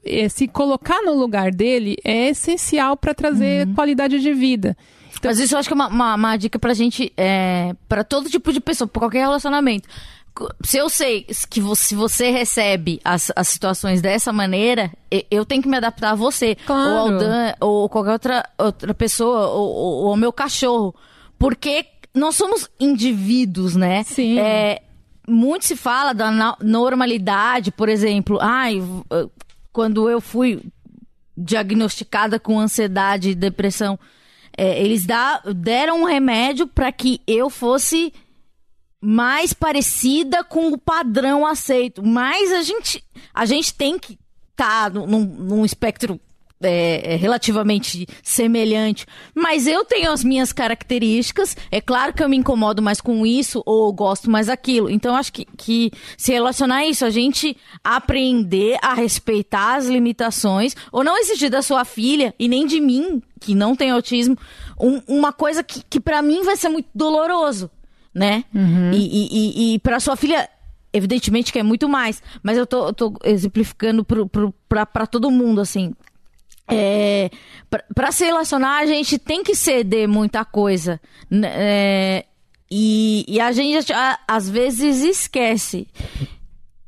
Speaker 4: eh, se colocar no lugar dele é essencial para trazer qualidade de vida. Então-
Speaker 3: Mas isso eu acho que é uma, uma, uma dica pra gente, é, pra todo tipo de pessoa, pra qualquer relacionamento. Se eu sei que você, se você recebe as, as situações dessa maneira, eu tenho que me adaptar a você.
Speaker 4: Claro.
Speaker 3: Ou ao Dan, ou qualquer outra, outra pessoa, ou, ou, ao meu cachorro. Porque nós somos indivíduos, né?
Speaker 4: Sim.
Speaker 3: É, muito se fala da normalidade, por exemplo. Ai, quando eu fui diagnosticada com ansiedade e depressão, é, eles dá- deram um remédio para que eu fosse mais parecida com o padrão aceito. Mas a gente, a gente tem que estar num, num espectro é, é, relativamente semelhante. Mas eu tenho as minhas características. É claro que eu me incomodo mais com isso ou gosto mais daquilo. Então, acho que, que se relacionar a isso, a gente aprender a respeitar as limitações, ou não exigir da sua filha e nem de mim, que não tem autismo, um- uma coisa que, que para mim vai ser muito doloroso, né? E, e, e, e para sua filha, evidentemente que é muito mais, mas eu tô, eu tô exemplificando pra todo mundo, assim. É, pra se relacionar, a gente tem que ceder muita coisa. né? É, e, e a gente, às vezes, esquece.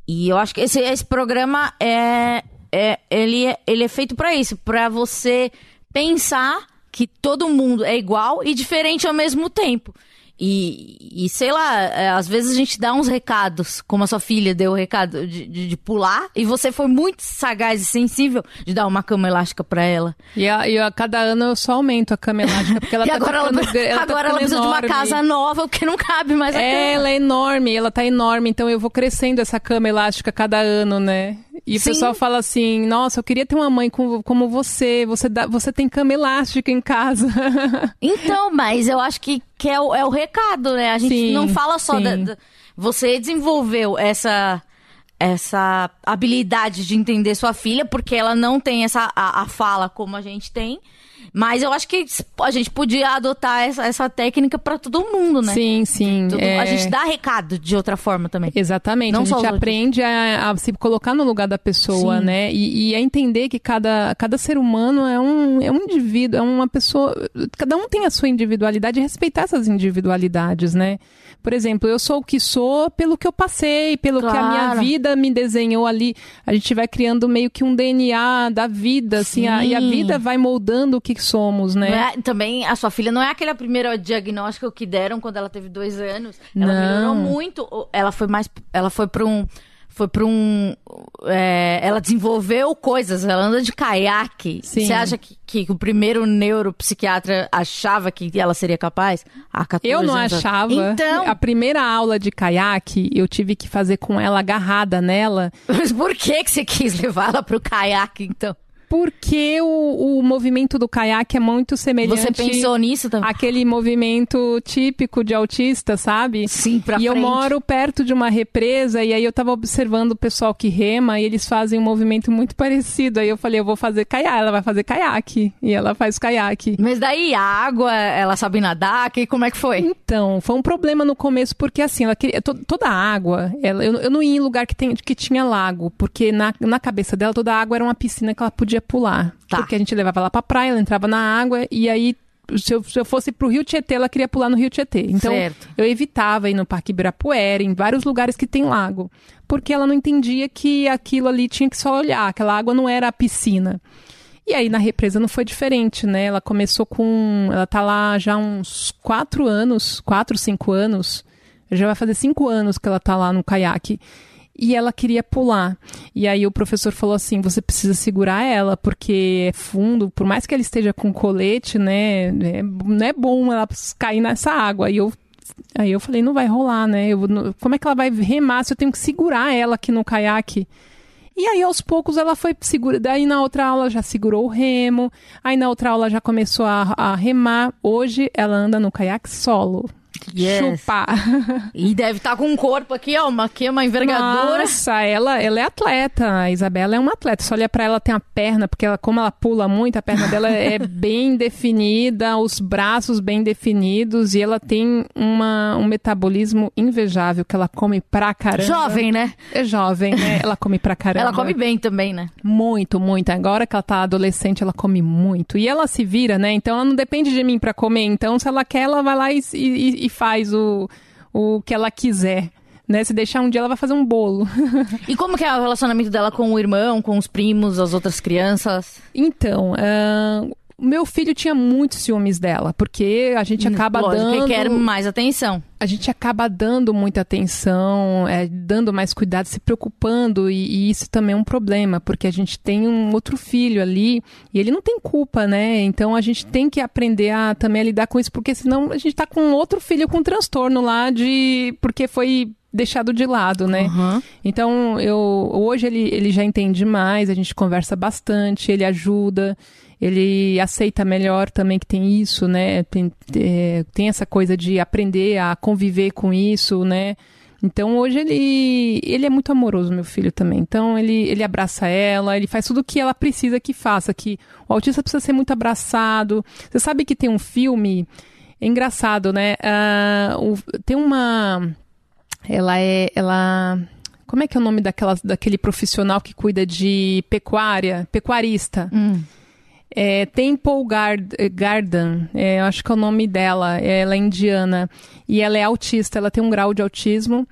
Speaker 3: E eu acho que esse, esse programa é, é ele, é ele é feito pra isso, pra você pensar que todo mundo é igual e diferente ao mesmo tempo. E, e sei lá, é, às vezes a gente dá uns recados, como a sua filha deu o recado de, de, de pular, e você foi muito sagaz e sensível de dar uma cama elástica pra ela.
Speaker 4: E a, e a cada ano eu só aumento a cama elástica, porque ela
Speaker 3: e
Speaker 4: tá
Speaker 3: agora ela,
Speaker 4: ficando, ela tá
Speaker 3: agora ela
Speaker 4: ficando
Speaker 3: precisa de uma
Speaker 4: enorme.
Speaker 3: casa nova, porque não cabe mais a
Speaker 4: É,
Speaker 3: cama.
Speaker 4: ela é enorme, ela tá enorme, então eu vou crescendo essa cama elástica cada ano, né? E
Speaker 3: Sim.
Speaker 4: o pessoal fala assim, nossa, eu queria ter uma mãe com- como você, você, dá, você tem cama elástica em casa.
Speaker 3: Então, mas eu acho que, que é, o, é o recado, né? A gente
Speaker 4: Sim,
Speaker 3: não fala só da, da- Você desenvolveu essa essa habilidade de entender sua filha, porque ela não tem essa a, a fala como a gente tem. Mas eu acho que a gente podia adotar essa, essa técnica pra todo mundo, né?
Speaker 4: Sim, sim.
Speaker 3: Todo-
Speaker 4: é.
Speaker 3: A gente dá recado de outra forma também.
Speaker 4: Exatamente,
Speaker 3: Não
Speaker 4: a
Speaker 3: só
Speaker 4: gente aprende a, a se colocar no lugar da pessoa,
Speaker 3: Sim.
Speaker 4: né? E, e a entender que cada, cada ser humano é um, é um indivíduo, é uma pessoa. Cada um tem a sua individualidade e respeitar essas individualidades, né? Por exemplo, eu sou o que sou pelo que eu passei, pelo que a minha
Speaker 3: Claro.
Speaker 4: vida me desenhou ali. A gente vai criando meio que um DNA da vida, assim, a- e a vida vai moldando o que somos, né?
Speaker 3: É- também a sua filha não é aquele primeiro diagnóstico que deram quando ela teve dois anos. Ela
Speaker 4: Não.
Speaker 3: melhorou muito. o- Ela foi mais. Ela foi pra um. Foi pra um. é, ela desenvolveu coisas. Ela anda de caiaque.
Speaker 4: Sim.
Speaker 3: Você acha que, que o primeiro neuropsiquiatra achava que ela seria capaz? 14
Speaker 4: Eu não
Speaker 3: anos
Speaker 4: achava.
Speaker 3: Então.
Speaker 4: A primeira aula de caiaque, eu tive que fazer com ela agarrada nela.
Speaker 3: Mas por que, que você quis levar ela pro caiaque, então?
Speaker 4: Porque o, o movimento do caiaque é muito semelhante.
Speaker 3: Você pensou nisso também?
Speaker 4: Aquele movimento típico de autista, sabe?
Speaker 3: Sim, pra
Speaker 4: e
Speaker 3: frente.
Speaker 4: eu moro perto de uma represa e aí eu tava observando o pessoal que rema e eles fazem um movimento muito parecido. Aí eu falei, eu vou fazer caiaque, ela vai fazer caiaque. E ela faz caiaque.
Speaker 3: Mas daí a água, ela sabe nadar? Que, como é que foi?
Speaker 4: Então, foi um problema no começo, porque assim, ela queria. to- toda a água, ela, eu, eu não ia em lugar que, tem, que tinha lago, porque na, na cabeça dela toda a água era uma piscina que ela podia pular.
Speaker 3: Tá.
Speaker 4: Porque a gente levava ela pra praia, ela entrava na água, e aí. Se eu, se eu fosse pro Rio Tietê, ela queria pular no Rio Tietê. Então,
Speaker 3: Certo.
Speaker 4: eu evitava ir no Parque Ibirapuera, em vários lugares que tem lago. Porque ela não entendia que aquilo ali tinha que só olhar, aquela água não era a piscina. E aí na represa não foi diferente, né? Ela começou com. Ela tá lá já uns quatro anos, quatro, cinco anos. Já vai fazer cinco anos que ela tá lá no caiaque. E ela queria pular. E aí o professor falou assim: você precisa segurar ela, porque é fundo, por mais que ela esteja com colete, né? é- não é bom ela cair nessa água. Aí eu Aí eu falei, não vai rolar, né? Eu, como é que ela vai remar se eu tenho que segurar ela aqui no caiaque? E aí, aos poucos, ela foi segura. Daí, na outra aula, já segurou o remo. Aí, na outra aula, já começou a, a remar. Hoje, ela anda no caiaque solo.
Speaker 3: Yes.
Speaker 4: Chupar.
Speaker 3: E deve estar com um corpo aqui, ó, uma, aqui, uma envergadura.
Speaker 4: Nossa, ela, ela é atleta. A Isabela é uma atleta. Só olha pra ela, tem a perna, porque ela, como ela pula muito, a perna dela é bem definida, os braços bem definidos, e ela tem uma, um metabolismo invejável, que ela come pra caramba.
Speaker 3: Jovem, né?
Speaker 4: É jovem, né? Ela come pra caramba.
Speaker 3: Ela come bem também, né?
Speaker 4: Muito, muito. Agora que ela tá adolescente, ela come muito. E ela se vira, né? Então ela não depende de mim pra comer. Então, se ela quer, ela vai lá e, e- e faz o, o que ela quiser. Né? Se deixar um dia, ela vai fazer um bolo.
Speaker 3: E como que é o relacionamento dela com o irmão, com os primos, as outras crianças?
Speaker 4: Então, o meu filho tinha muitos ciúmes dela, porque a gente acaba
Speaker 3: Lógico
Speaker 4: dando.
Speaker 3: que quer mais atenção.
Speaker 4: a gente acaba dando muita atenção, é, dando mais cuidado, se preocupando, e, e isso também é um problema, porque a gente tem um outro filho ali e ele não tem culpa, né? Então a gente tem que aprender a também a lidar com isso, porque senão a gente tá com outro filho com transtorno lá de. porque foi deixado de lado, né?
Speaker 3: Uhum.
Speaker 4: Então, eu hoje ele, ele já entende mais, a gente conversa bastante, ele ajuda, ele aceita melhor também que tem isso, né? Tem, é, tem essa coisa de aprender a conviver com isso, né? Então hoje ele, ele é muito amoroso, meu filho também. Então ele, ele abraça ela, ele faz tudo o que ela precisa que faça. Que o autista precisa ser muito abraçado. Você sabe que tem um filme, é engraçado, né? Ah, o- tem uma ela é. Ela. Como é que é o nome daquela, daquele profissional que cuida de pecuária? Pecuarista.
Speaker 3: Hum.
Speaker 4: É, Temple Gard Garden, é, acho que é o nome dela. Ela é indiana. E ela é autista, ela tem um grau de autismo.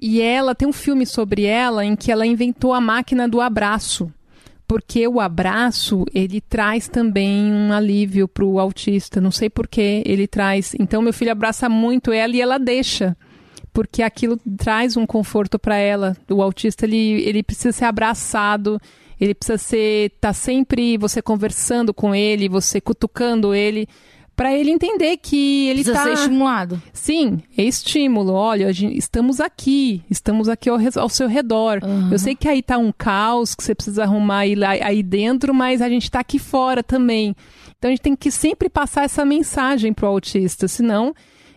Speaker 4: E ela tem um filme sobre ela em que ela inventou a máquina do abraço. Porque o abraço, ele traz também um alívio pro autista. Não sei porquê, ele traz. Então, meu filho abraça muito ela e ela deixa porque aquilo traz um conforto para ela. O autista ele, ele precisa ser abraçado, ele precisa ser tá sempre você conversando com ele, você cutucando ele, para ele entender que ele tá
Speaker 3: ser estimulado.
Speaker 4: Sim, é estímulo. Olha, gente- estamos aqui, estamos aqui ao, ao seu redor. Eu sei que aí tá um caos que você precisa arrumar aí, aí dentro, mas a gente tá aqui fora também. Então a gente tem que sempre passar essa mensagem pro autista, senão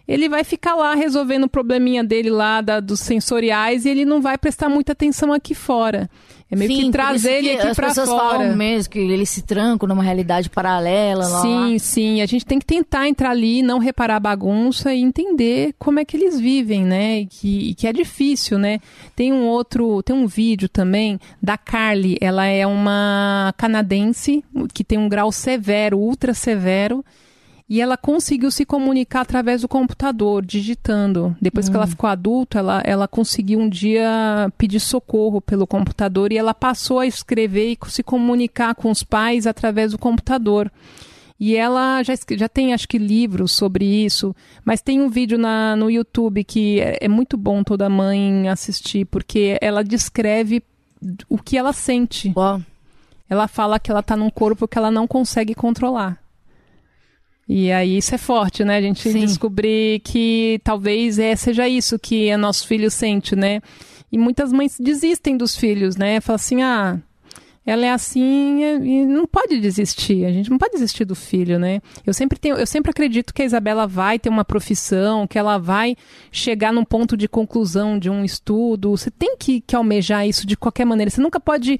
Speaker 4: ele vai ficar lá resolvendo o probleminha dele lá da- dos sensoriais e ele não vai prestar muita atenção aqui fora. É meio
Speaker 3: Sim,
Speaker 4: que trazer ele
Speaker 3: que
Speaker 4: aqui
Speaker 3: as
Speaker 4: pra
Speaker 3: pessoas
Speaker 4: fora.
Speaker 3: falam mesmo que eles se trancam numa realidade paralela. Lá,
Speaker 4: Sim,
Speaker 3: lá.
Speaker 4: sim. A gente tem que tentar entrar ali, não reparar a bagunça e entender como é que eles vivem, né? E que, e que é difícil, né? Tem um outro, tem um vídeo também da Carly. Ela é uma canadense que tem um grau severo, ultra severo. E ela conseguiu se comunicar através do computador, digitando. Depois que ela ficou adulta, ela, ela conseguiu um dia pedir socorro pelo computador e ela passou a escrever e se comunicar com os pais através do computador. E ela já, já tem, acho que, livros sobre isso, mas tem um vídeo na, no YouTube que é, é muito bom toda mãe assistir, porque ela descreve o que ela sente.
Speaker 3: Uau.
Speaker 4: Ela fala que ela tá num corpo que ela não consegue controlar. E aí isso é forte, né? A gente
Speaker 3: Sim.
Speaker 4: descobrir que talvez é, seja isso que o nosso filho sente, né? E muitas mães desistem dos filhos, né? Fala assim, ah, ela é assim e não pode desistir. A gente não pode desistir do filho, né? Eu sempre tenho, eu sempre acredito que a Isabela vai ter uma profissão, que ela vai chegar num ponto de conclusão de um estudo. Você tem que, que almejar isso de qualquer maneira. Você nunca pode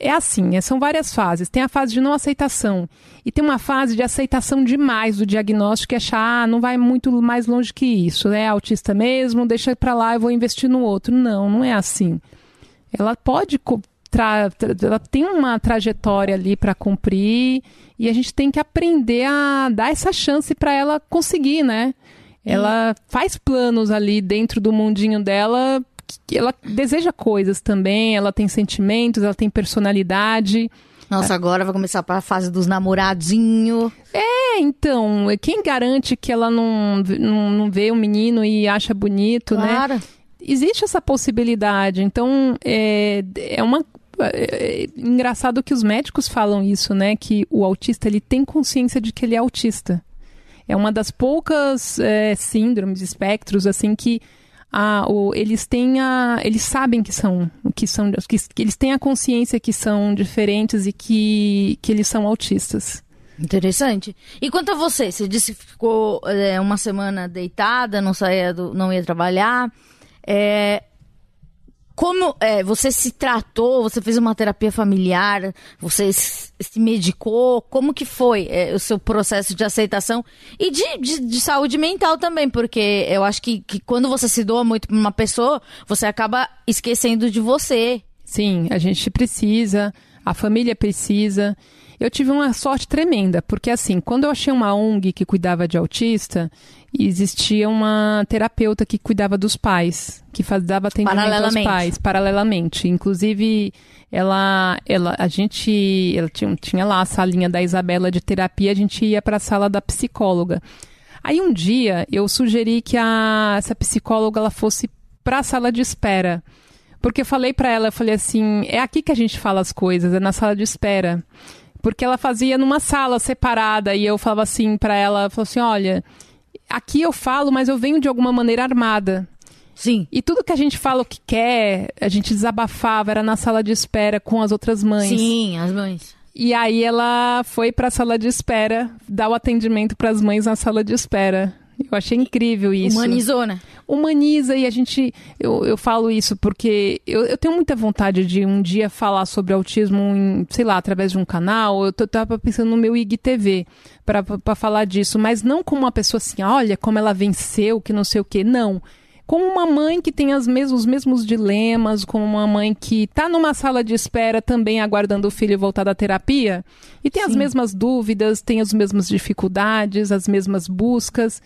Speaker 4: é assim, é, são várias fases. Tem a fase de não aceitação e tem uma fase de aceitação demais do diagnóstico e achar, ah, não vai muito mais longe que isso, é autista mesmo, deixa para lá, eu vou investir no outro. Não, não é assim. Ela pode ela tem uma trajetória ali para cumprir e a gente tem que aprender a dar essa chance para ela conseguir, né? Ela faz planos ali dentro do mundinho dela ela deseja coisas também, ela tem sentimentos, ela tem personalidade.
Speaker 3: Nossa, agora vai começar para a fase dos namoradinhos.
Speaker 4: É, então, quem garante que ela não, não, não vê o um menino e acha bonito, né? claro. né? Existe essa possibilidade. Então, é, é uma. É, é, engraçado que os médicos falam isso, né? Que o autista ele tem consciência de que ele é autista. É uma das poucas é, síndromes, espectros, assim, que a, o, eles têm a, eles sabem que são, que são, que, que eles têm a consciência que são diferentes e que, que eles são autistas.
Speaker 3: Interessante. E quanto a você, você disse que ficou é, uma semana deitada, não saía, do, não ia trabalhar. É, como é, você se tratou? Você fez uma terapia familiar? Você se medicou? Como que foi é, o seu processo de aceitação e de, de, de, saúde mental também? Porque eu acho que, que quando você se doa muito para uma pessoa, você acaba esquecendo de você.
Speaker 4: Sim, a gente precisa, a família precisa. Eu tive uma sorte tremenda, porque assim, quando eu achei uma ONG que cuidava de autista, existia uma terapeuta que cuidava dos pais, que dava atendimento aos pais, paralelamente. Inclusive, ela, ela, a gente, ela tinha, tinha lá a salinha da Isabela de terapia, a gente ia para a sala da psicóloga. Aí um dia eu sugeri que a, essa psicóloga ela fosse para a sala de espera. Porque eu falei para ela, eu falei assim, é aqui que a gente fala as coisas, é na sala de espera porque ela fazia numa sala separada e eu falava assim para ela, falou assim, olha, aqui eu falo, mas eu venho de alguma maneira armada.
Speaker 3: Sim.
Speaker 4: E tudo que a gente fala o que quer, a gente desabafava, era na sala de espera com as outras mães.
Speaker 3: Sim, as mães.
Speaker 4: E aí ela foi para a sala de espera, dar o atendimento para as mães na sala de espera. Eu achei incrível isso.
Speaker 3: Humanizou, né?
Speaker 4: Humaniza e a gente. Eu, eu falo isso porque eu, eu tenho muita vontade de um dia falar sobre autismo, em, sei lá, através de um canal. Eu tava pensando no meu IGTV para falar disso, mas não como uma pessoa assim, olha como ela venceu, que não sei o quê. Não como uma mãe que tem as mesmos, os mesmos dilemas, como uma mãe que está numa sala de espera também aguardando o filho voltar da terapia e tem Sim. as mesmas dúvidas, tem as mesmas dificuldades, as mesmas buscas.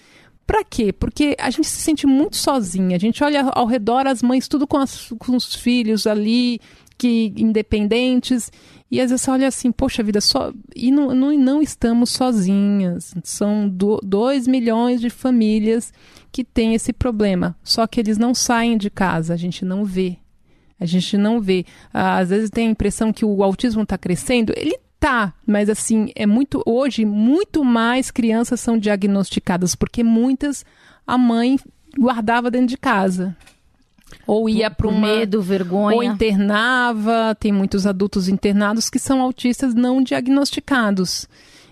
Speaker 4: Para quê? Porque a gente se sente muito sozinha. A gente olha ao redor as mães tudo com, as, com os filhos ali, que independentes, e às vezes você olha assim, poxa vida, só e não, não, não estamos sozinhas. São 2 milhões de famílias que têm esse problema. Só que eles não saem de casa, a gente não vê. A gente não vê. Às vezes tem a impressão que o autismo está crescendo. Ele Tá, mas assim, é muito hoje muito mais crianças são diagnosticadas porque muitas a mãe guardava dentro de casa. Ou ia para um
Speaker 3: medo, vergonha.
Speaker 4: Ou internava, tem muitos adultos internados que são autistas não diagnosticados.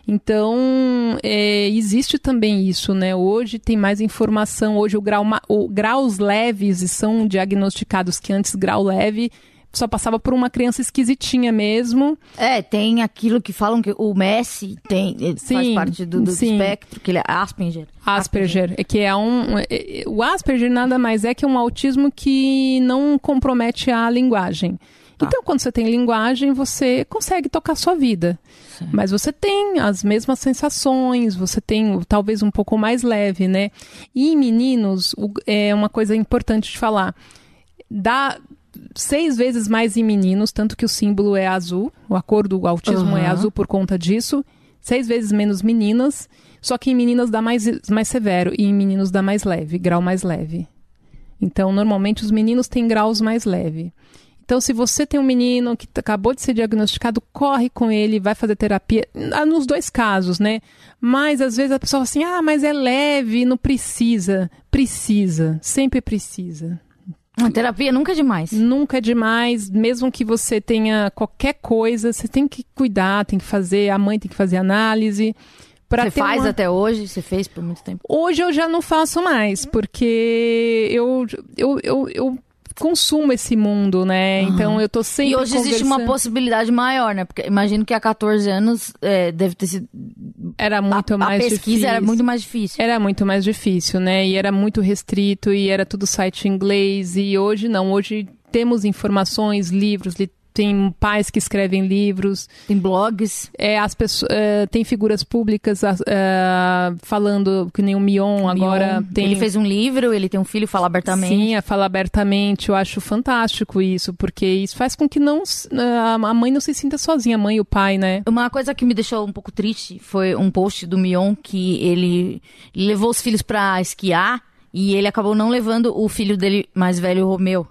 Speaker 4: Então, é, existe também isso, né? Hoje tem mais informação, hoje o grau, o, graus leves são diagnosticados, que antes grau leve só passava por uma criança esquisitinha mesmo.
Speaker 3: É, tem aquilo que falam que o Messi tem, sim, faz parte do, do espectro, que ele é Asperger.
Speaker 4: Asperger, Asperger. É que é um. É, é, o Asperger nada mais é que um autismo que não compromete a linguagem. Tá. Então, quando você tem linguagem, você consegue tocar sua vida. Sim. Mas você tem as mesmas sensações, você tem talvez um pouco mais leve, né? E em meninos, é uma coisa importante de falar. Dá, seis vezes mais em meninos, tanto que o símbolo é azul, o acordo do autismo uhum. é azul por conta disso. Seis vezes menos meninas, só que em meninas dá mais, mais severo e em meninos dá mais leve, grau mais leve. Então, normalmente os meninos têm graus mais leve. Então, se você tem um menino que acabou de ser diagnosticado, corre com ele, vai fazer terapia. Ah, nos dois casos, né? Mas às vezes a pessoa fala assim: ah, mas é leve, não precisa. Precisa, sempre precisa
Speaker 3: A terapia nunca é demais.
Speaker 4: Nunca é demais, mesmo que você tenha qualquer coisa, você tem que cuidar, tem que fazer, a mãe tem que fazer análise.
Speaker 3: Você faz uma... até hoje? Você fez por muito tempo?
Speaker 4: Hoje eu já não faço mais, porque eu, eu, eu, eu consumo esse mundo, né? Então eu tô sempre.
Speaker 3: E hoje existe uma possibilidade maior, né? Porque imagino que há 14 anos é, deve ter sido.
Speaker 4: Era muito
Speaker 3: a,
Speaker 4: mais
Speaker 3: difícil. A pesquisa
Speaker 4: difícil.
Speaker 3: era muito mais difícil.
Speaker 4: Era muito mais difícil, né? E era muito restrito e era tudo site em inglês. E hoje não, hoje temos informações, livros, tem pais que escrevem livros.
Speaker 3: Tem blogs.
Speaker 4: É, as pessoas, é, tem figuras públicas é, falando, que nem o Mion agora
Speaker 3: Mion.
Speaker 4: tem...
Speaker 3: Ele fez um livro, ele tem um filho, fala abertamente.
Speaker 4: Sim, é, fala abertamente. Eu acho fantástico isso, porque isso faz com que não a mãe não se sinta sozinha, a mãe e o pai, né?
Speaker 3: Uma coisa que me deixou um pouco triste foi um post do Mion que ele levou os filhos para esquiar e ele acabou não levando o filho dele mais velho, o Romeu.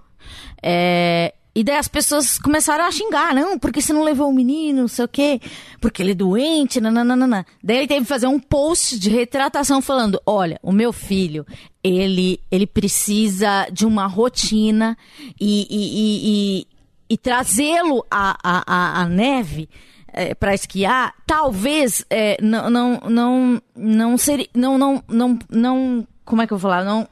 Speaker 3: É, e daí as pessoas começaram a xingar, não, porque você não levou o menino, não sei o quê, porque ele é doente, nananana. Daí ele teve que fazer um post de retratação falando, olha, o meu filho, ele, ele precisa de uma rotina e, e, e, e, e trazê-lo à, à, à, neve é, para esquiar, talvez é, não, não, não, não seria, não, não, não, não, como é que eu vou falar, não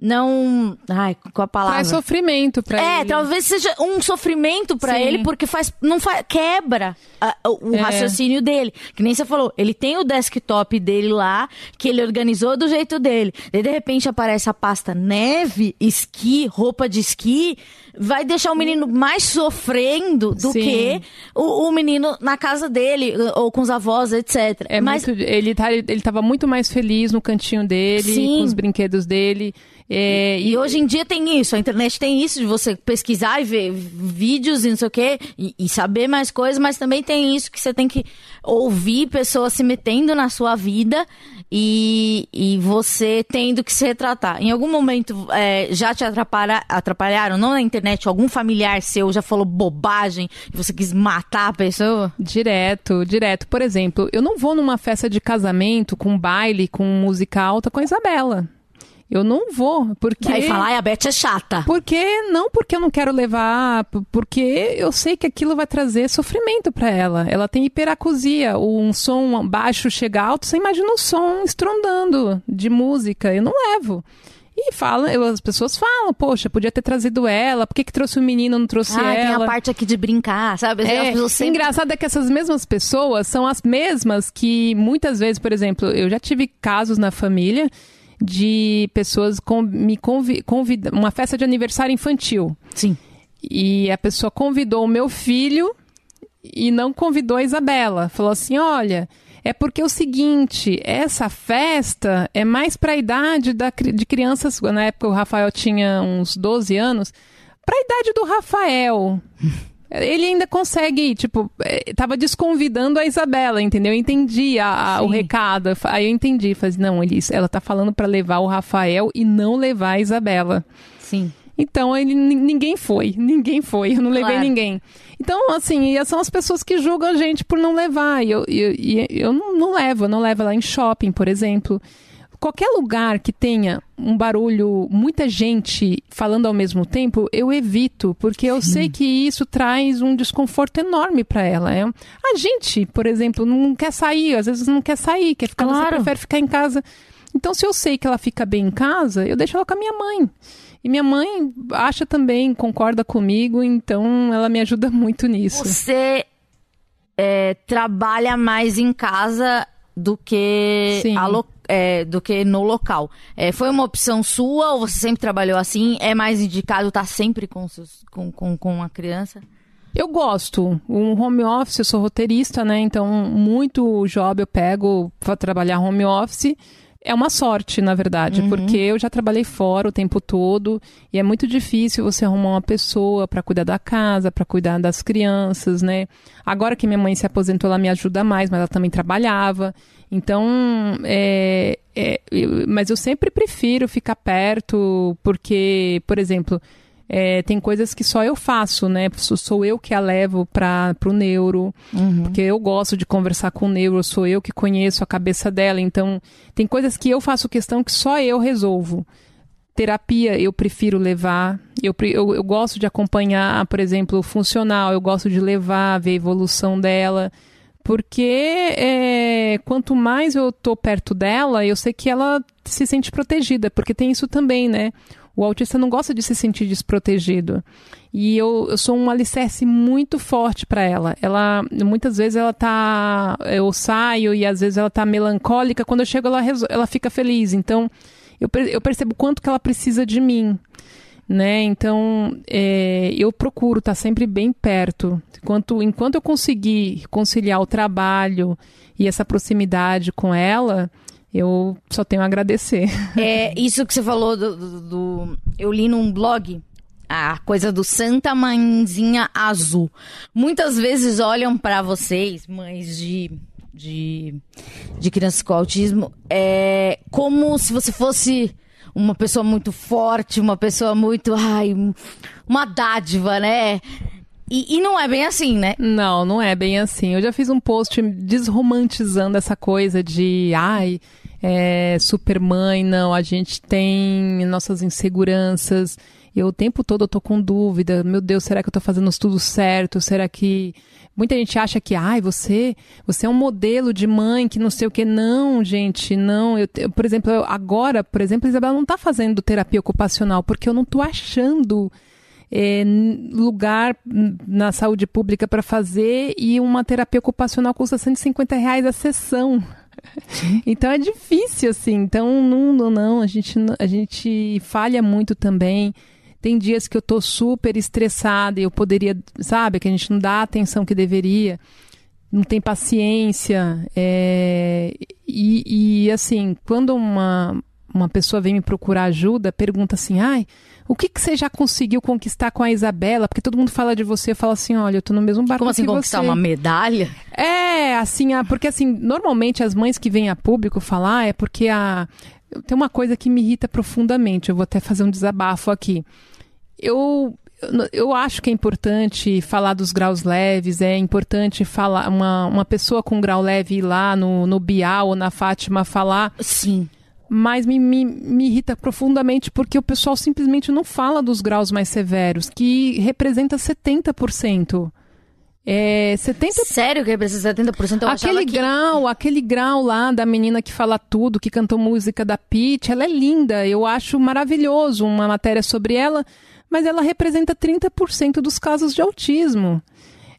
Speaker 3: não. Ai, com a palavra.
Speaker 4: Faz sofrimento pra
Speaker 3: é,
Speaker 4: ele.
Speaker 3: É, talvez seja um sofrimento para ele, porque faz. Não faz, quebra a, o, é. raciocínio dele. Que nem você falou, ele tem o desktop dele lá, que ele organizou do jeito dele. E de repente aparece a pasta neve, esqui, roupa de esqui. Vai deixar o menino mais sofrendo do Sim. que o, o, menino na casa dele, ou com os avós, etc.
Speaker 4: É Mas... muito, ele, tá, ele tava muito mais feliz no cantinho dele, Sim. com os brinquedos dele.
Speaker 3: É, e, e, hoje em dia tem isso, a internet tem isso de você pesquisar e ver vídeos e não sei o quê, e, e, saber mais coisas, mas também tem isso que você tem que ouvir pessoas se metendo na sua vida e, e você tendo que se retratar. Em algum momento é, já te atrapalha, atrapalharam, não na internet, algum familiar seu já falou bobagem e você quis matar a pessoa?
Speaker 4: Direto, direto. Por exemplo, eu não vou numa festa de casamento com baile, com música alta com a Isabela. Eu não vou, porque...
Speaker 3: Aí falar, a Beth é chata.
Speaker 4: Porque, não porque eu não quero levar, porque eu sei que aquilo vai trazer sofrimento para ela. Ela tem hiperacusia, um som baixo chega alto, você imagina um som estrondando de música, eu não levo. E fala, eu, as pessoas falam, poxa, podia ter trazido ela, por que, que trouxe o menino, não trouxe ah, ela?
Speaker 3: tem a parte aqui de brincar, sabe?
Speaker 4: É, sempre... engraçado é que essas mesmas pessoas são as mesmas que muitas vezes, por exemplo, eu já tive casos na família de pessoas com, me convidar uma festa de aniversário infantil.
Speaker 3: Sim.
Speaker 4: E a pessoa convidou o meu filho e não convidou a Isabela. Falou assim: olha, é porque é o seguinte, essa festa é mais para a idade da, de crianças. Na época o Rafael tinha uns 12 anos. Para a idade do Rafael. ele ainda consegue, tipo, é, tava desconvidando a Isabela, entendeu? Eu entendi a, a, o recado. Aí eu entendi, falei, não, ele, ela tá falando para levar o Rafael e não levar a Isabela.
Speaker 3: Sim.
Speaker 4: Então ele, ninguém foi, ninguém foi, eu não levei claro. ninguém. Então, assim, são as pessoas que julgam a gente por não levar. E eu, eu, eu, não, não levo, eu não levo lá em shopping, por exemplo qualquer lugar que tenha um barulho, muita gente falando ao mesmo tempo, eu evito, porque eu Sim. sei que isso traz um desconforto enorme para ela. É, a gente, por exemplo, não quer sair, às vezes não quer sair, quer ficar, claro. prefere ficar em casa. Então, se eu sei que ela fica bem em casa, eu deixo ela com a minha mãe. E minha mãe acha também, concorda comigo, então ela me ajuda muito nisso.
Speaker 3: Você é, trabalha mais em casa do que Sim. a lo é, do que no local. É, foi uma opção sua ou você sempre trabalhou assim? É mais indicado estar sempre com, seus, com, com, com a criança?
Speaker 4: Eu gosto. Um home office, eu sou roteirista, né? Então, muito job eu pego para trabalhar home office é uma sorte, na verdade, uhum. porque eu já trabalhei fora o tempo todo e é muito difícil você arrumar uma pessoa para cuidar da casa, para cuidar das crianças, né? Agora que minha mãe se aposentou, ela me ajuda mais, mas ela também trabalhava. Então, é, é, eu, mas eu sempre prefiro ficar perto, porque, por exemplo, é, tem coisas que só eu faço, né? Sou eu que a levo para o neuro, uhum. porque eu gosto de conversar com o neuro, sou eu que conheço a cabeça dela. Então, tem coisas que eu faço questão que só eu resolvo. terapia eu prefiro levar. Eu, eu, eu, gosto de acompanhar, por exemplo, o funcional, eu gosto de levar, ver a evolução dela. Porque é, quanto mais eu tô perto dela, eu sei que ela se sente protegida, porque tem isso também, né? O autista não gosta de se sentir desprotegido. E eu, eu sou um alicerce muito forte para ela. Ela muitas vezes ela tá eu saio e às vezes ela tá melancólica, quando eu chego ela ela fica feliz. Então, eu, eu percebo quanto que ela precisa de mim. Né? Então, é, eu procuro estar tá sempre bem perto. Enquanto, enquanto eu conseguir conciliar o trabalho e essa proximidade com ela, eu só tenho a agradecer.
Speaker 3: É, isso que você falou do, do, do eu li num blog a coisa do Santa Mãezinha Azul. Muitas vezes olham para vocês, mães de de, de crianças com autismo é como se você fosse uma pessoa muito forte, uma pessoa muito. Ai, uma dádiva, né? E, e, não é bem assim, né?
Speaker 4: Não, não é bem assim. Eu já fiz um post desromantizando essa coisa de. Ai, é, supermãe, não, a gente tem nossas inseguranças. Eu o tempo todo eu tô com dúvida. Meu Deus, será que eu tô fazendo tudo certo? Será que muita gente acha que, ai, você, você é um modelo de mãe que não sei o que. Não, gente, não. Eu, eu por exemplo, eu, agora, por exemplo, a Isabela não tá fazendo terapia ocupacional porque eu não tô achando é, lugar na saúde pública para fazer e uma terapia ocupacional custa 150 reais a sessão. Então é difícil, assim. Então, não, não, não. A gente, a gente falha muito também. Tem dias que eu tô super estressada e eu poderia, sabe, que a gente não dá a atenção que deveria, não tem paciência. É... E, e, assim, quando uma, uma pessoa vem me procurar ajuda, pergunta assim, ai, o que, que você já conseguiu conquistar com a Isabela? Porque todo mundo fala de você, fala assim, olha, eu tô no mesmo barco
Speaker 3: Como assim, conquistar
Speaker 4: você.
Speaker 3: uma medalha?
Speaker 4: É, assim, porque assim, normalmente as mães que vêm a público falar é porque a... Tem uma coisa que me irrita profundamente, eu vou até fazer um desabafo aqui eu eu acho que é importante falar dos graus leves, é importante falar uma, uma pessoa com grau leve ir lá no, no Bial ou na Fátima falar.
Speaker 3: Sim.
Speaker 4: Mas me, me, me irrita profundamente porque o pessoal simplesmente não fala dos graus mais severos, que representa 70%. É, 70...
Speaker 3: Sério que representa 70%? Eu
Speaker 4: aquele
Speaker 3: que...
Speaker 4: grau, aquele grau lá da menina que fala tudo, que cantou música da Pete, ela é linda. Eu acho maravilhoso uma matéria sobre ela mas ela representa 30% dos casos de autismo.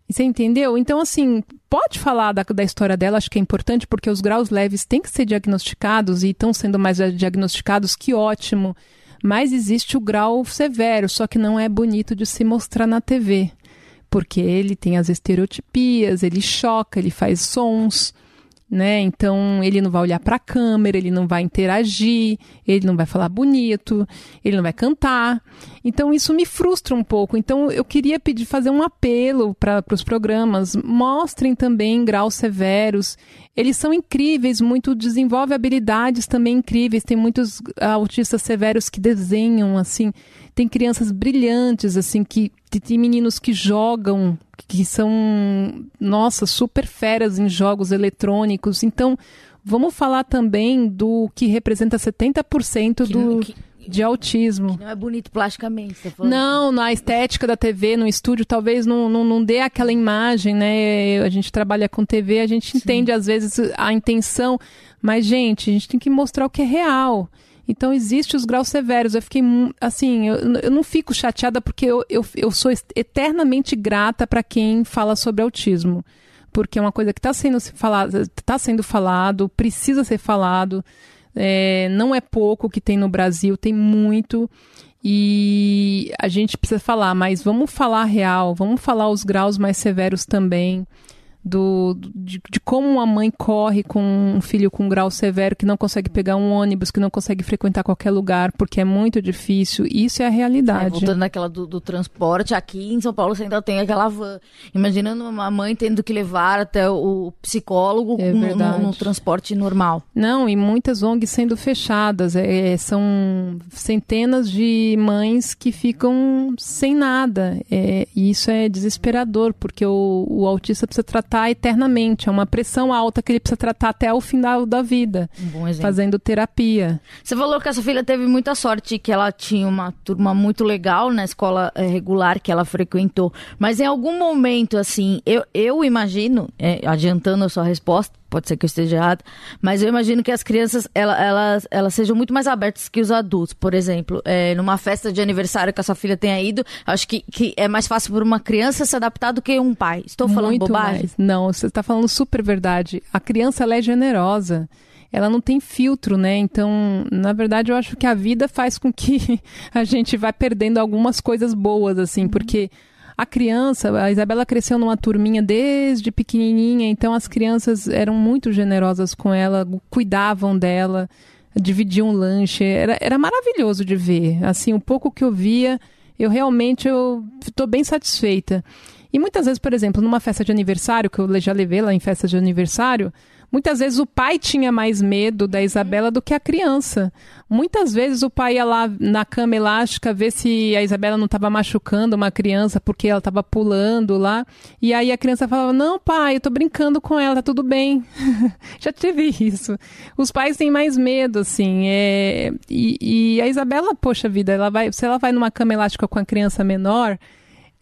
Speaker 4: Você entendeu? Então, assim, pode falar da, da história dela, acho que é importante, porque os graus leves têm que ser diagnosticados e estão sendo mais diagnosticados, que ótimo. Mas existe o grau severo, só que não é bonito de se mostrar na TV. Porque ele tem as estereotipias, ele choca, ele faz sons né? Então ele não vai olhar para a câmera, ele não vai interagir, ele não vai falar bonito, ele não vai cantar. Então isso me frustra um pouco. Então eu queria pedir fazer um apelo para os programas, mostrem também graus severos. Eles são incríveis, muito desenvolve habilidades também incríveis. Tem muitos autistas severos que desenham assim, tem crianças brilhantes assim que tem meninos que jogam que são, nossa, super feras em jogos eletrônicos. Então, vamos falar também do que representa 70% do. Que, de autismo.
Speaker 3: não é bonito plasticamente, você
Speaker 4: falou. Não, na estética da TV, no estúdio, talvez não, não, não dê aquela imagem, né? A gente trabalha com TV, a gente Sim. entende às vezes a intenção, mas, gente, a gente tem que mostrar o que é real. Então, existe os graus severos. Eu fiquei, assim, eu, eu não fico chateada porque eu, eu, eu sou eternamente grata para quem fala sobre autismo. Porque é uma coisa que está sendo, falado, tá sendo falado, precisa ser falado. É, não é pouco que tem no Brasil, tem muito. E a gente precisa falar, mas vamos falar real, vamos falar os graus mais severos também do, de, de, como uma mãe corre com um filho com um grau severo que não consegue pegar um ônibus, que não consegue frequentar qualquer lugar, porque é muito difícil. Isso é a realidade. É,
Speaker 3: voltando naquela do, do, transporte, aqui em São Paulo você ainda tem aquela van. Imaginando uma mãe tendo que levar até o psicólogo é no, transporte normal.
Speaker 4: Não, e muitas ONGs sendo fechadas. É, é, são centenas de mães que ficam sem nada. É, e isso é desesperador, porque o, o autista precisa tratar tratar eternamente. É uma pressão alta que ele precisa tratar até o final da vida.
Speaker 3: Um bom exemplo.
Speaker 4: Fazendo terapia.
Speaker 3: Você falou que essa filha teve muita sorte, que ela tinha uma turma muito legal na escola é, regular que ela frequentou. Mas em algum momento, assim, eu, eu imagino, é, adiantando a sua resposta, pode ser que eu esteja errado, mas eu imagino que as crianças ela, elas, elas sejam muito mais abertas que os adultos. Por exemplo, é, numa festa de aniversário que a sua filha tenha ido, acho que, que é mais fácil para uma criança se adaptar do que um pai. Estou falando
Speaker 4: muito
Speaker 3: bobagem?
Speaker 4: Mais. Não, você está falando super verdade. A criança ela é generosa ela não tem filtro, né? Então, na verdade, eu acho que a vida faz com que a gente vá perdendo algumas coisas boas, assim, porque a criança, a Isabela cresceu numa turminha desde pequenininha, então as crianças eram muito generosas com ela, cuidavam dela, dividiam lanche, era, era maravilhoso de ver. Assim, um pouco que eu via, eu realmente eu estou bem satisfeita. E muitas vezes, por exemplo, numa festa de aniversário, que eu já levei lá em festa de aniversário, Muitas vezes o pai tinha mais medo da Isabela do que a criança. Muitas vezes o pai ia lá na cama elástica ver se a Isabela não estava machucando uma criança porque ela estava pulando lá. E aí a criança falava: Não, pai, eu tô brincando com ela, tá tudo bem. Já tive isso. Os pais têm mais medo, assim. É... E, e a Isabela, poxa vida, ela vai, se ela vai numa cama elástica com a criança menor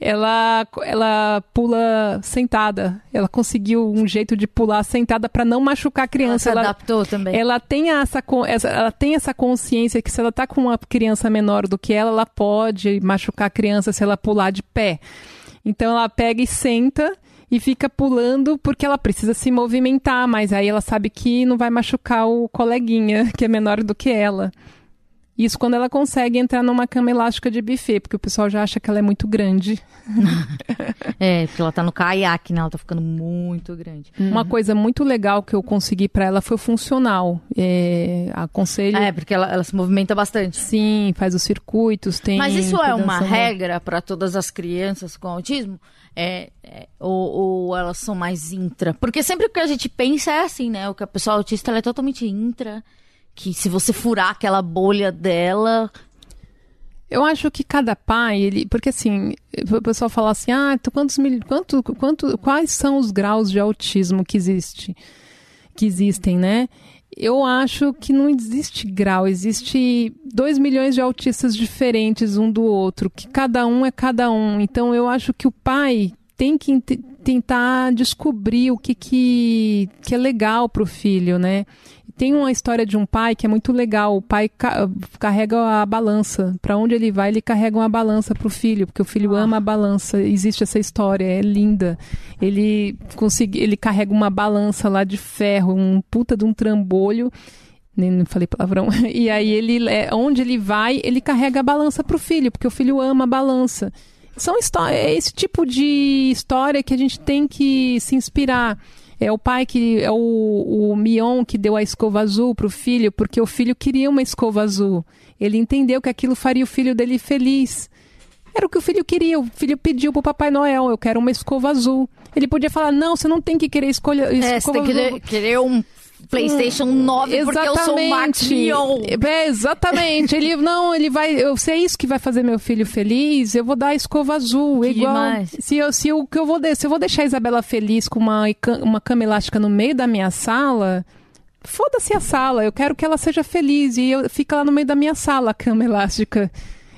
Speaker 4: ela, ela pula sentada. Ela conseguiu um jeito de pular sentada para não machucar a criança.
Speaker 3: Ela se adaptou ela, também.
Speaker 4: Ela tem, essa, ela tem essa consciência que se ela tá com uma criança menor do que ela, ela pode machucar a criança se ela pular de pé. Então ela pega e senta e fica pulando porque ela precisa se movimentar, mas aí ela sabe que não vai machucar o coleguinha que é menor do que ela. Isso quando ela consegue entrar numa cama elástica de buffet, porque o pessoal já acha que ela é muito grande.
Speaker 3: é, porque ela tá no caiaque, né? Ela tá ficando muito grande.
Speaker 4: Uhum. Uma coisa muito legal que eu consegui para ela foi o funcional. É, aconselho.
Speaker 3: É, porque ela, ela, se movimenta bastante.
Speaker 4: Sim, faz os circuitos, tem.
Speaker 3: Mas isso é uma regra para todas as crianças com autismo? É, é, ou, ou, elas são mais intra? Porque sempre o que a gente pensa é assim, né? O que a pessoa autista é totalmente intra que se você furar aquela bolha dela.
Speaker 4: Eu acho que cada pai, ele, porque assim, o pessoal fala assim, ah, quantos quanto, quanto, quais são os graus de autismo que existe, que existem, né? Eu acho que não existe grau, existe dois milhões de autistas diferentes um do outro, que cada um é cada um. Então eu acho que o pai tem que tentar descobrir o que, que, que é legal para o filho, né? Tem uma história de um pai que é muito legal. O pai ca carrega a balança. Para onde ele vai, ele carrega uma balança para o filho, porque o filho ah. ama a balança. Existe essa história, é linda. Ele consegui, ele carrega uma balança lá de ferro, um puta de um trambolho. Nem não falei palavrão. E aí ele, é, onde ele vai, ele carrega a balança para o filho, porque o filho ama a balança. São é esse tipo de história que a gente tem que se inspirar. É o pai que é o, o Mion que deu a escova azul para o filho, porque o filho queria uma escova azul. Ele entendeu que aquilo faria o filho dele feliz. Era o que o filho queria. O filho pediu para o Papai Noel: eu quero uma escova azul. Ele podia falar: não, você não tem que querer escolher.
Speaker 3: É, você tem que querer, querer um PlayStation 9 hum, porque eu sou o Max
Speaker 4: É, exatamente. ele não, ele vai, eu sei isso que vai fazer meu filho feliz, eu vou dar a escova azul, que igual. Demais. Se eu se o que eu vou se eu vou deixar a Isabela feliz com uma uma cama elástica no meio da minha sala, foda-se a sala, eu quero que ela seja feliz e eu fica lá no meio da minha sala a cama elástica.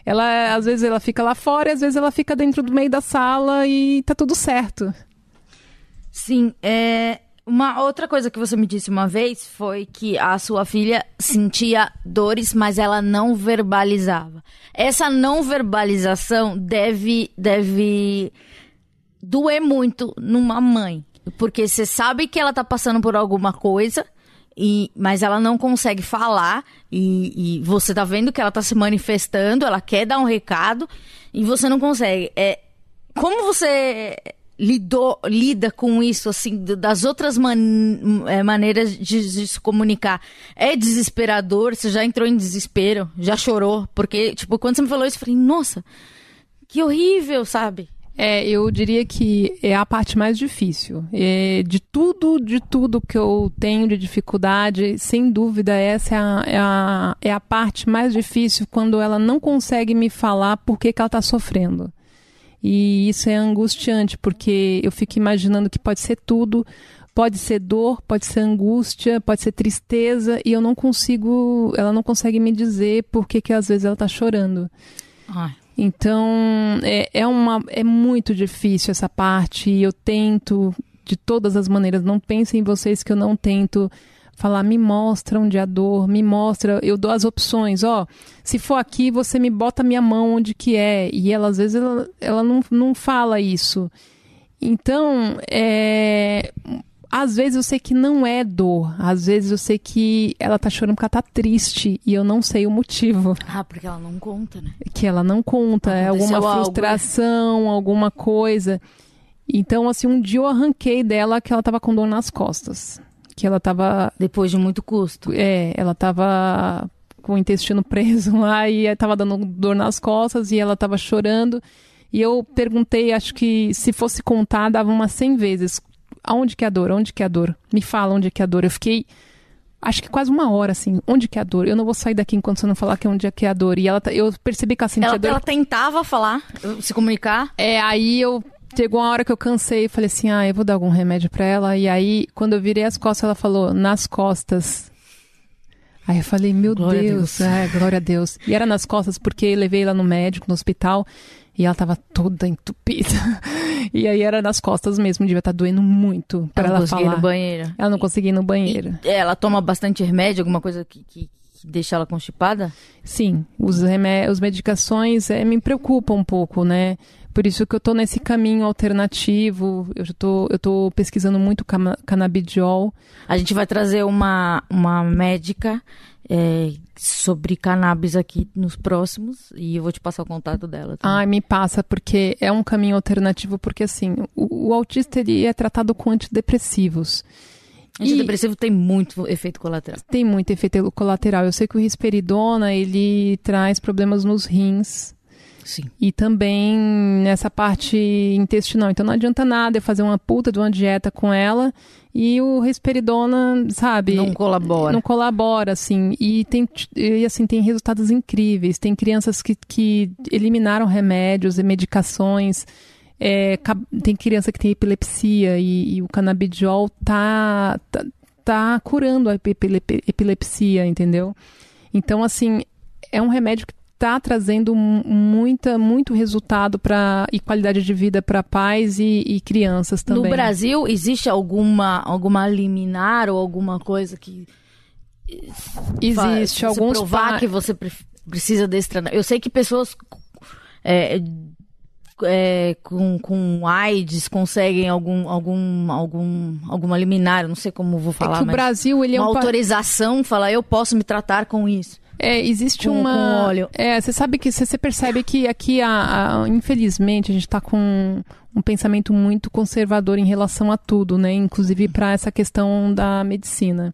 Speaker 4: Ela às vezes ela fica lá fora, às vezes ela fica dentro do meio da sala e tá tudo certo.
Speaker 3: Sim, é, uma outra coisa que você me disse uma vez foi que a sua filha sentia dores, mas ela não verbalizava. Essa não verbalização deve deve doer muito numa mãe, porque você sabe que ela tá passando por alguma coisa, e, mas ela não consegue falar e, e, você tá vendo que ela tá se manifestando, ela quer dar um recado e você não consegue. É, como você lidou, lida com isso, assim, das outras man é, maneiras de, de, se comunicar? É desesperador? Você já entrou em desespero? Já chorou? Porque, tipo, quando você me falou isso, eu falei, nossa, que horrível, sabe?
Speaker 4: É, eu diria que é a parte mais difícil. É, de tudo, de tudo que eu tenho de dificuldade, sem dúvida, essa é a, é a, é a parte mais difícil quando ela não consegue me falar por que, que ela está sofrendo. E isso é angustiante, porque eu fico imaginando que pode ser tudo, pode ser dor, pode ser angústia, pode ser tristeza, e eu não consigo, ela não consegue me dizer por que, que às vezes ela está chorando.
Speaker 3: Ai.
Speaker 4: Então, é, é, uma, é muito difícil essa parte, e eu tento de todas as maneiras, não pensem em vocês que eu não tento falar, me mostra onde a dor, me mostra, eu dou as opções, ó, se for aqui, você me bota a minha mão onde que é, e ela às vezes ela, ela não, não fala isso. Então, é, às vezes eu sei que não é dor, às vezes eu sei que ela tá chorando porque ela tá triste e eu não sei o motivo.
Speaker 3: Ah, porque ela não conta, né?
Speaker 4: Que ela não conta, é
Speaker 3: Aconteceu
Speaker 4: alguma
Speaker 3: algo, né?
Speaker 4: frustração, alguma coisa. Então, assim, um dia eu arranquei dela que ela tava com dor nas costas. Que ela tava.
Speaker 3: Depois de muito custo.
Speaker 4: É, ela tava com o intestino preso lá e tava dando dor nas costas e ela tava chorando. E eu perguntei, acho que se fosse contar, dava umas 100 vezes. Aonde que é a dor? Onde que é a dor? Me fala onde que é a dor. Eu fiquei, acho que quase uma hora, assim. Onde que é a dor? Eu não vou sair daqui enquanto você não falar que é onde é que é a dor. E ela, tá- eu percebi que ela sentia
Speaker 3: Ela,
Speaker 4: dor.
Speaker 3: ela tentava falar, se comunicar.
Speaker 4: É, aí eu chegou uma hora que eu cansei e falei assim: "Ah, eu vou dar algum remédio pra ela". E aí, quando eu virei as costas, ela falou: "Nas costas". Aí eu falei: "Meu
Speaker 3: Glória
Speaker 4: Deus,
Speaker 3: Deus.
Speaker 4: é, glória a Deus". E era nas costas porque eu levei ela no médico, no hospital, e ela tava toda entupida. E aí era nas costas mesmo, devia estar doendo muito pra
Speaker 3: Ela
Speaker 4: ela,
Speaker 3: não conseguia ir
Speaker 4: falar.
Speaker 3: no banheiro.
Speaker 4: Ela não conseguia ir no banheiro.
Speaker 3: E ela toma bastante remédio, alguma coisa que, que deixa ela constipada?
Speaker 4: Sim, os, remé os medicações é, me preocupam um pouco, né? Por isso que eu tô nesse caminho alternativo. Eu tô, eu tô pesquisando muito canabidiol.
Speaker 3: A gente vai trazer uma, uma médica é, sobre cannabis aqui nos próximos e eu vou te passar o contato dela. também.
Speaker 4: Ai, me passa, porque é um caminho alternativo, porque assim, o, o autista ele é tratado com antidepressivos.
Speaker 3: Antidepressivo tem muito efeito colateral.
Speaker 4: Tem muito efeito colateral. Eu sei que o risperidona, ele traz problemas nos rins.
Speaker 3: Sim.
Speaker 4: E também nessa parte intestinal. Então não adianta nada eu fazer uma puta de uma dieta com ela e o risperidona, sabe?
Speaker 3: Não colabora.
Speaker 4: Não colabora, assim. E tem, e, assim, tem resultados incríveis. Tem crianças que, que eliminaram remédios e medicações. É, tem criança que tem epilepsia e, e o canabidiol tá, tá, tá curando a epile- epilepsia, entendeu? Então, assim, é um remédio que está trazendo mu- muita, muito resultado pra, e qualidade de vida para pais e, e crianças também.
Speaker 3: No Brasil, existe alguma, alguma liminar ou alguma coisa que fa-
Speaker 4: Existe alguns
Speaker 3: provar
Speaker 4: pa-
Speaker 3: que você pre- precisa desse tratamento? Eu sei que pessoas é, é, com, com AIDS conseguem algum, algum, algum, alguma liminar, não sei como vou
Speaker 4: É
Speaker 3: falar,
Speaker 4: que o Brasil ele é
Speaker 3: uma
Speaker 4: um pa-
Speaker 3: autorização, falar eu posso me tratar com isso.
Speaker 4: É, existe
Speaker 3: Com-
Speaker 4: uma.
Speaker 3: com óleo.
Speaker 4: É, você sabe que você você percebe que aqui, a, a- infelizmente, a gente está com um pensamento muito conservador em relação a tudo, né? Inclusive para essa questão da medicina.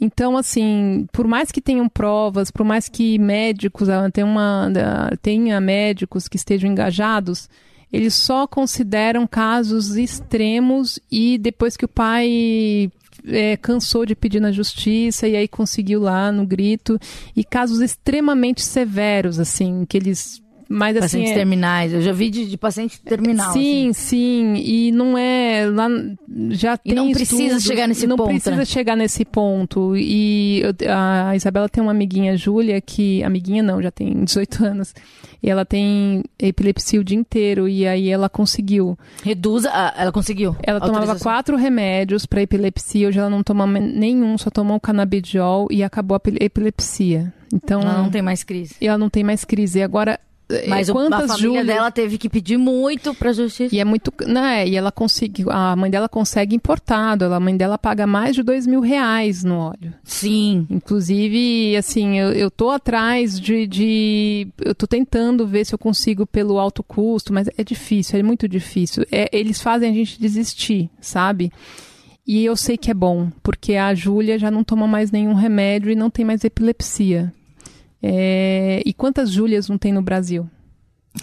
Speaker 4: Então, assim, por mais que tenham provas, por mais que médicos, ah, tenha, uma, ah, tenha médicos que estejam engajados, eles só consideram casos extremos e depois que o pai é, cansou de pedir na justiça e aí conseguiu lá no grito, e casos extremamente severos, assim, que eles. Mas assim.
Speaker 3: Pacientes
Speaker 4: é-
Speaker 3: terminais. Eu já vi de, de paciente terminal.
Speaker 4: Sim,
Speaker 3: assim.
Speaker 4: sim, e não é lá já
Speaker 3: E
Speaker 4: tem
Speaker 3: não precisa
Speaker 4: estudos,
Speaker 3: chegar nesse
Speaker 4: não
Speaker 3: ponto,
Speaker 4: precisa
Speaker 3: né?
Speaker 4: chegar nesse ponto. E eu- a Isabela tem uma amiguinha, Júlia, que amiguinha não, já tem 18 anos. E ela tem epilepsia o dia inteiro e aí ela conseguiu.
Speaker 3: Reduz, a- ela conseguiu.
Speaker 4: Ela tomava quatro remédios para epilepsia, hoje ela não toma nenhum, só tomou o canabidiol e acabou a epile- epilepsia. Então,
Speaker 3: Ela não tem mais crise.
Speaker 4: e ela não tem mais crise. E agora,
Speaker 3: Mas o- a
Speaker 4: quantas
Speaker 3: família
Speaker 4: Júlias-
Speaker 3: dela teve que pedir muito pra justiça.
Speaker 4: E é muito. Né, e ela conseguiu. A mãe dela consegue importado. ela- A mãe dela paga mais de dois mil reais no óleo.
Speaker 3: Sim.
Speaker 4: Inclusive, assim, eu, eu tô atrás de, de. Eu tô tentando ver se eu consigo pelo alto custo, mas é difícil, é muito difícil. É, eles fazem a gente desistir, sabe? E eu sei que é bom, porque a Júlia já não toma mais nenhum remédio e não tem mais epilepsia. É, E quantas Júlias não tem no Brasil?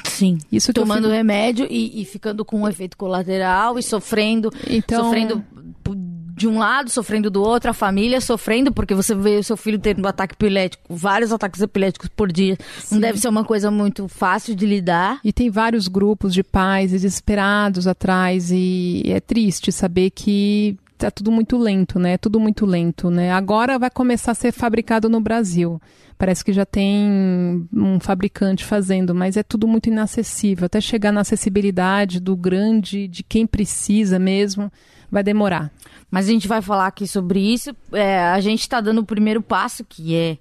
Speaker 3: Sim.
Speaker 4: Isso
Speaker 3: Tomando
Speaker 4: fico-
Speaker 3: remédio e, e ficando com um efeito colateral e sofrendo,
Speaker 4: Então,
Speaker 3: sofrendo p- de um lado, sofrendo do outro, a família sofrendo, porque você vê o seu filho tendo um ataque epilético, vários ataques epiléticos por dia. Não deve ser uma coisa muito fácil de lidar.
Speaker 4: E tem vários grupos de pais desesperados atrás e é triste saber que tá tudo muito lento, né? Tudo muito lento, né? Agora vai começar a ser fabricado no Brasil. Parece que já tem um fabricante fazendo, mas é tudo muito inacessível. Até chegar na acessibilidade do grande, de quem precisa mesmo, vai demorar.
Speaker 3: Mas a gente vai falar aqui sobre isso. É, a gente está dando o primeiro passo, que é,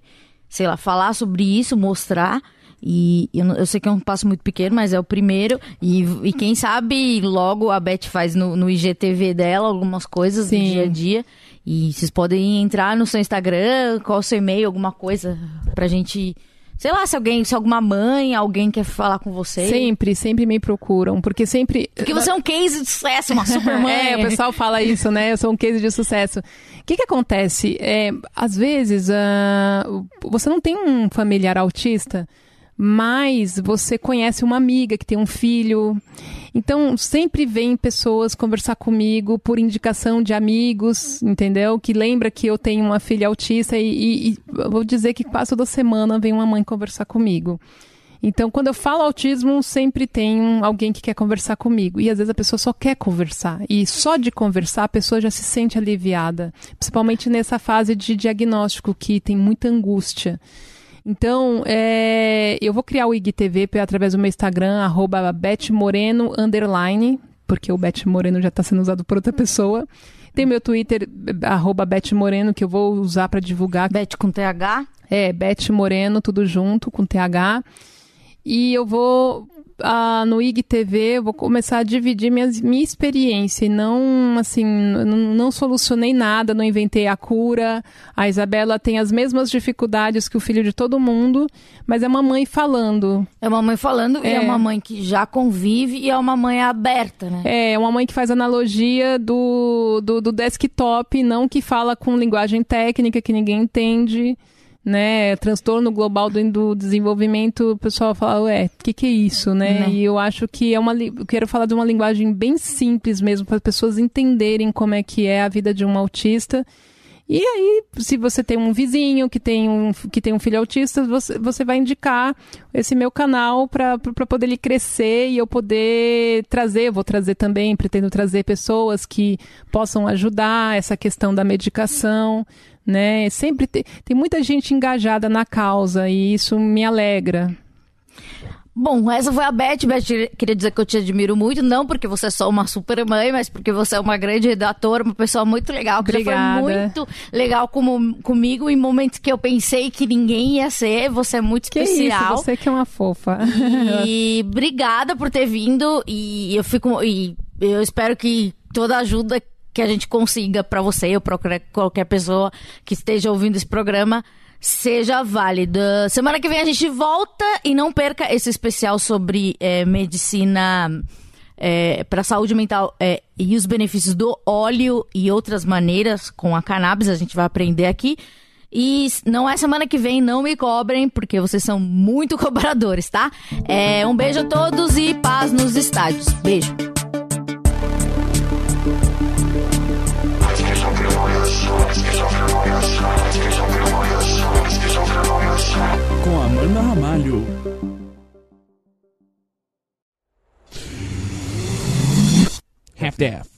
Speaker 3: sei lá, falar sobre isso, mostrar. E eu, eu, sei que é um passo muito pequeno, mas é o primeiro. E, e quem sabe logo a Beth faz no, no IGTV dela algumas coisas Sim. do dia a dia. E vocês podem entrar no seu Instagram, qual o seu e-mail, alguma coisa pra gente. Sei lá, se alguém, se alguma mãe, alguém quer falar com você.
Speaker 4: Sempre, sempre me procuram, porque sempre.
Speaker 3: Porque você é um case de sucesso, uma super mãe.
Speaker 4: é, o pessoal fala isso, né? Eu sou um case de sucesso. O que que acontece? É, às vezes, uh, você não tem um familiar autista mas você conhece uma amiga que tem um filho. Então, sempre vem pessoas conversar comigo por indicação de amigos, entendeu? Que lembra que eu tenho uma filha autista e, e, e vou dizer que quase toda semana vem uma mãe conversar comigo. Então, quando eu falo autismo, sempre tem alguém que quer conversar comigo. E às vezes a pessoa só quer conversar. E só de conversar, a pessoa já se sente aliviada. Principalmente nessa fase de diagnóstico, que tem muita angústia. Então, é, eu vou criar o IGTV através do meu Instagram, arroba betmoreno, underline, porque o Bet Moreno já está sendo usado por outra pessoa. Tem meu Twitter, arroba Bet Moreno, que eu vou usar para divulgar.
Speaker 3: Bet com TH?
Speaker 4: É, Bet Moreno, tudo junto, com TH. E eu vou ah, no IGTV eu vou começar a dividir minha, minha experiência e não, assim, não, não, solucionei nada, não inventei a cura. A Isabela tem as mesmas dificuldades que o filho de todo mundo, mas é uma mãe falando.
Speaker 3: É uma mãe falando é. e é uma mãe que já convive e é uma mãe aberta, né?
Speaker 4: É, é uma mãe que faz analogia do, do, do desktop, não que fala com linguagem técnica que ninguém entende né, transtorno global do, do, desenvolvimento, o pessoal fala, ué, o que, que é isso, né? Não. E eu acho que é uma, eu quero falar de uma linguagem bem simples mesmo, para as pessoas entenderem como é que é a vida de um autista. E aí, se você tem um vizinho que tem um, que tem um filho autista, você, você vai indicar esse meu canal para poder ele crescer e eu poder trazer, vou trazer também, pretendo trazer pessoas que possam ajudar essa questão da medicação, né? Sempre tem, tem muita gente engajada na causa e isso me alegra.
Speaker 3: Bom, essa foi a Beth. Beth, queria dizer que eu te admiro muito, não porque você é só uma super mãe, mas porque você é uma grande redatora, uma pessoa muito legal, que
Speaker 4: Obrigada.
Speaker 3: foi muito legal como, comigo em momentos que eu pensei que ninguém ia ser. Você é muito
Speaker 4: que
Speaker 3: especial.
Speaker 4: Isso, você que é uma fofa.
Speaker 3: E obrigada por ter vindo e eu fico e eu espero que toda ajuda que a gente consiga para você ou para qualquer pessoa que esteja ouvindo esse programa seja válida. Semana que vem a gente volta e não perca esse especial sobre é, medicina é, para saúde mental é, e os benefícios do óleo e outras maneiras com a cannabis. A gente vai aprender aqui. E não é semana que vem, não me cobrem, porque vocês são muito cobradores, tá? É, um beijo a todos e paz nos estádios. Beijo.
Speaker 2: Amanda Ramalho.
Speaker 1: Half-Death.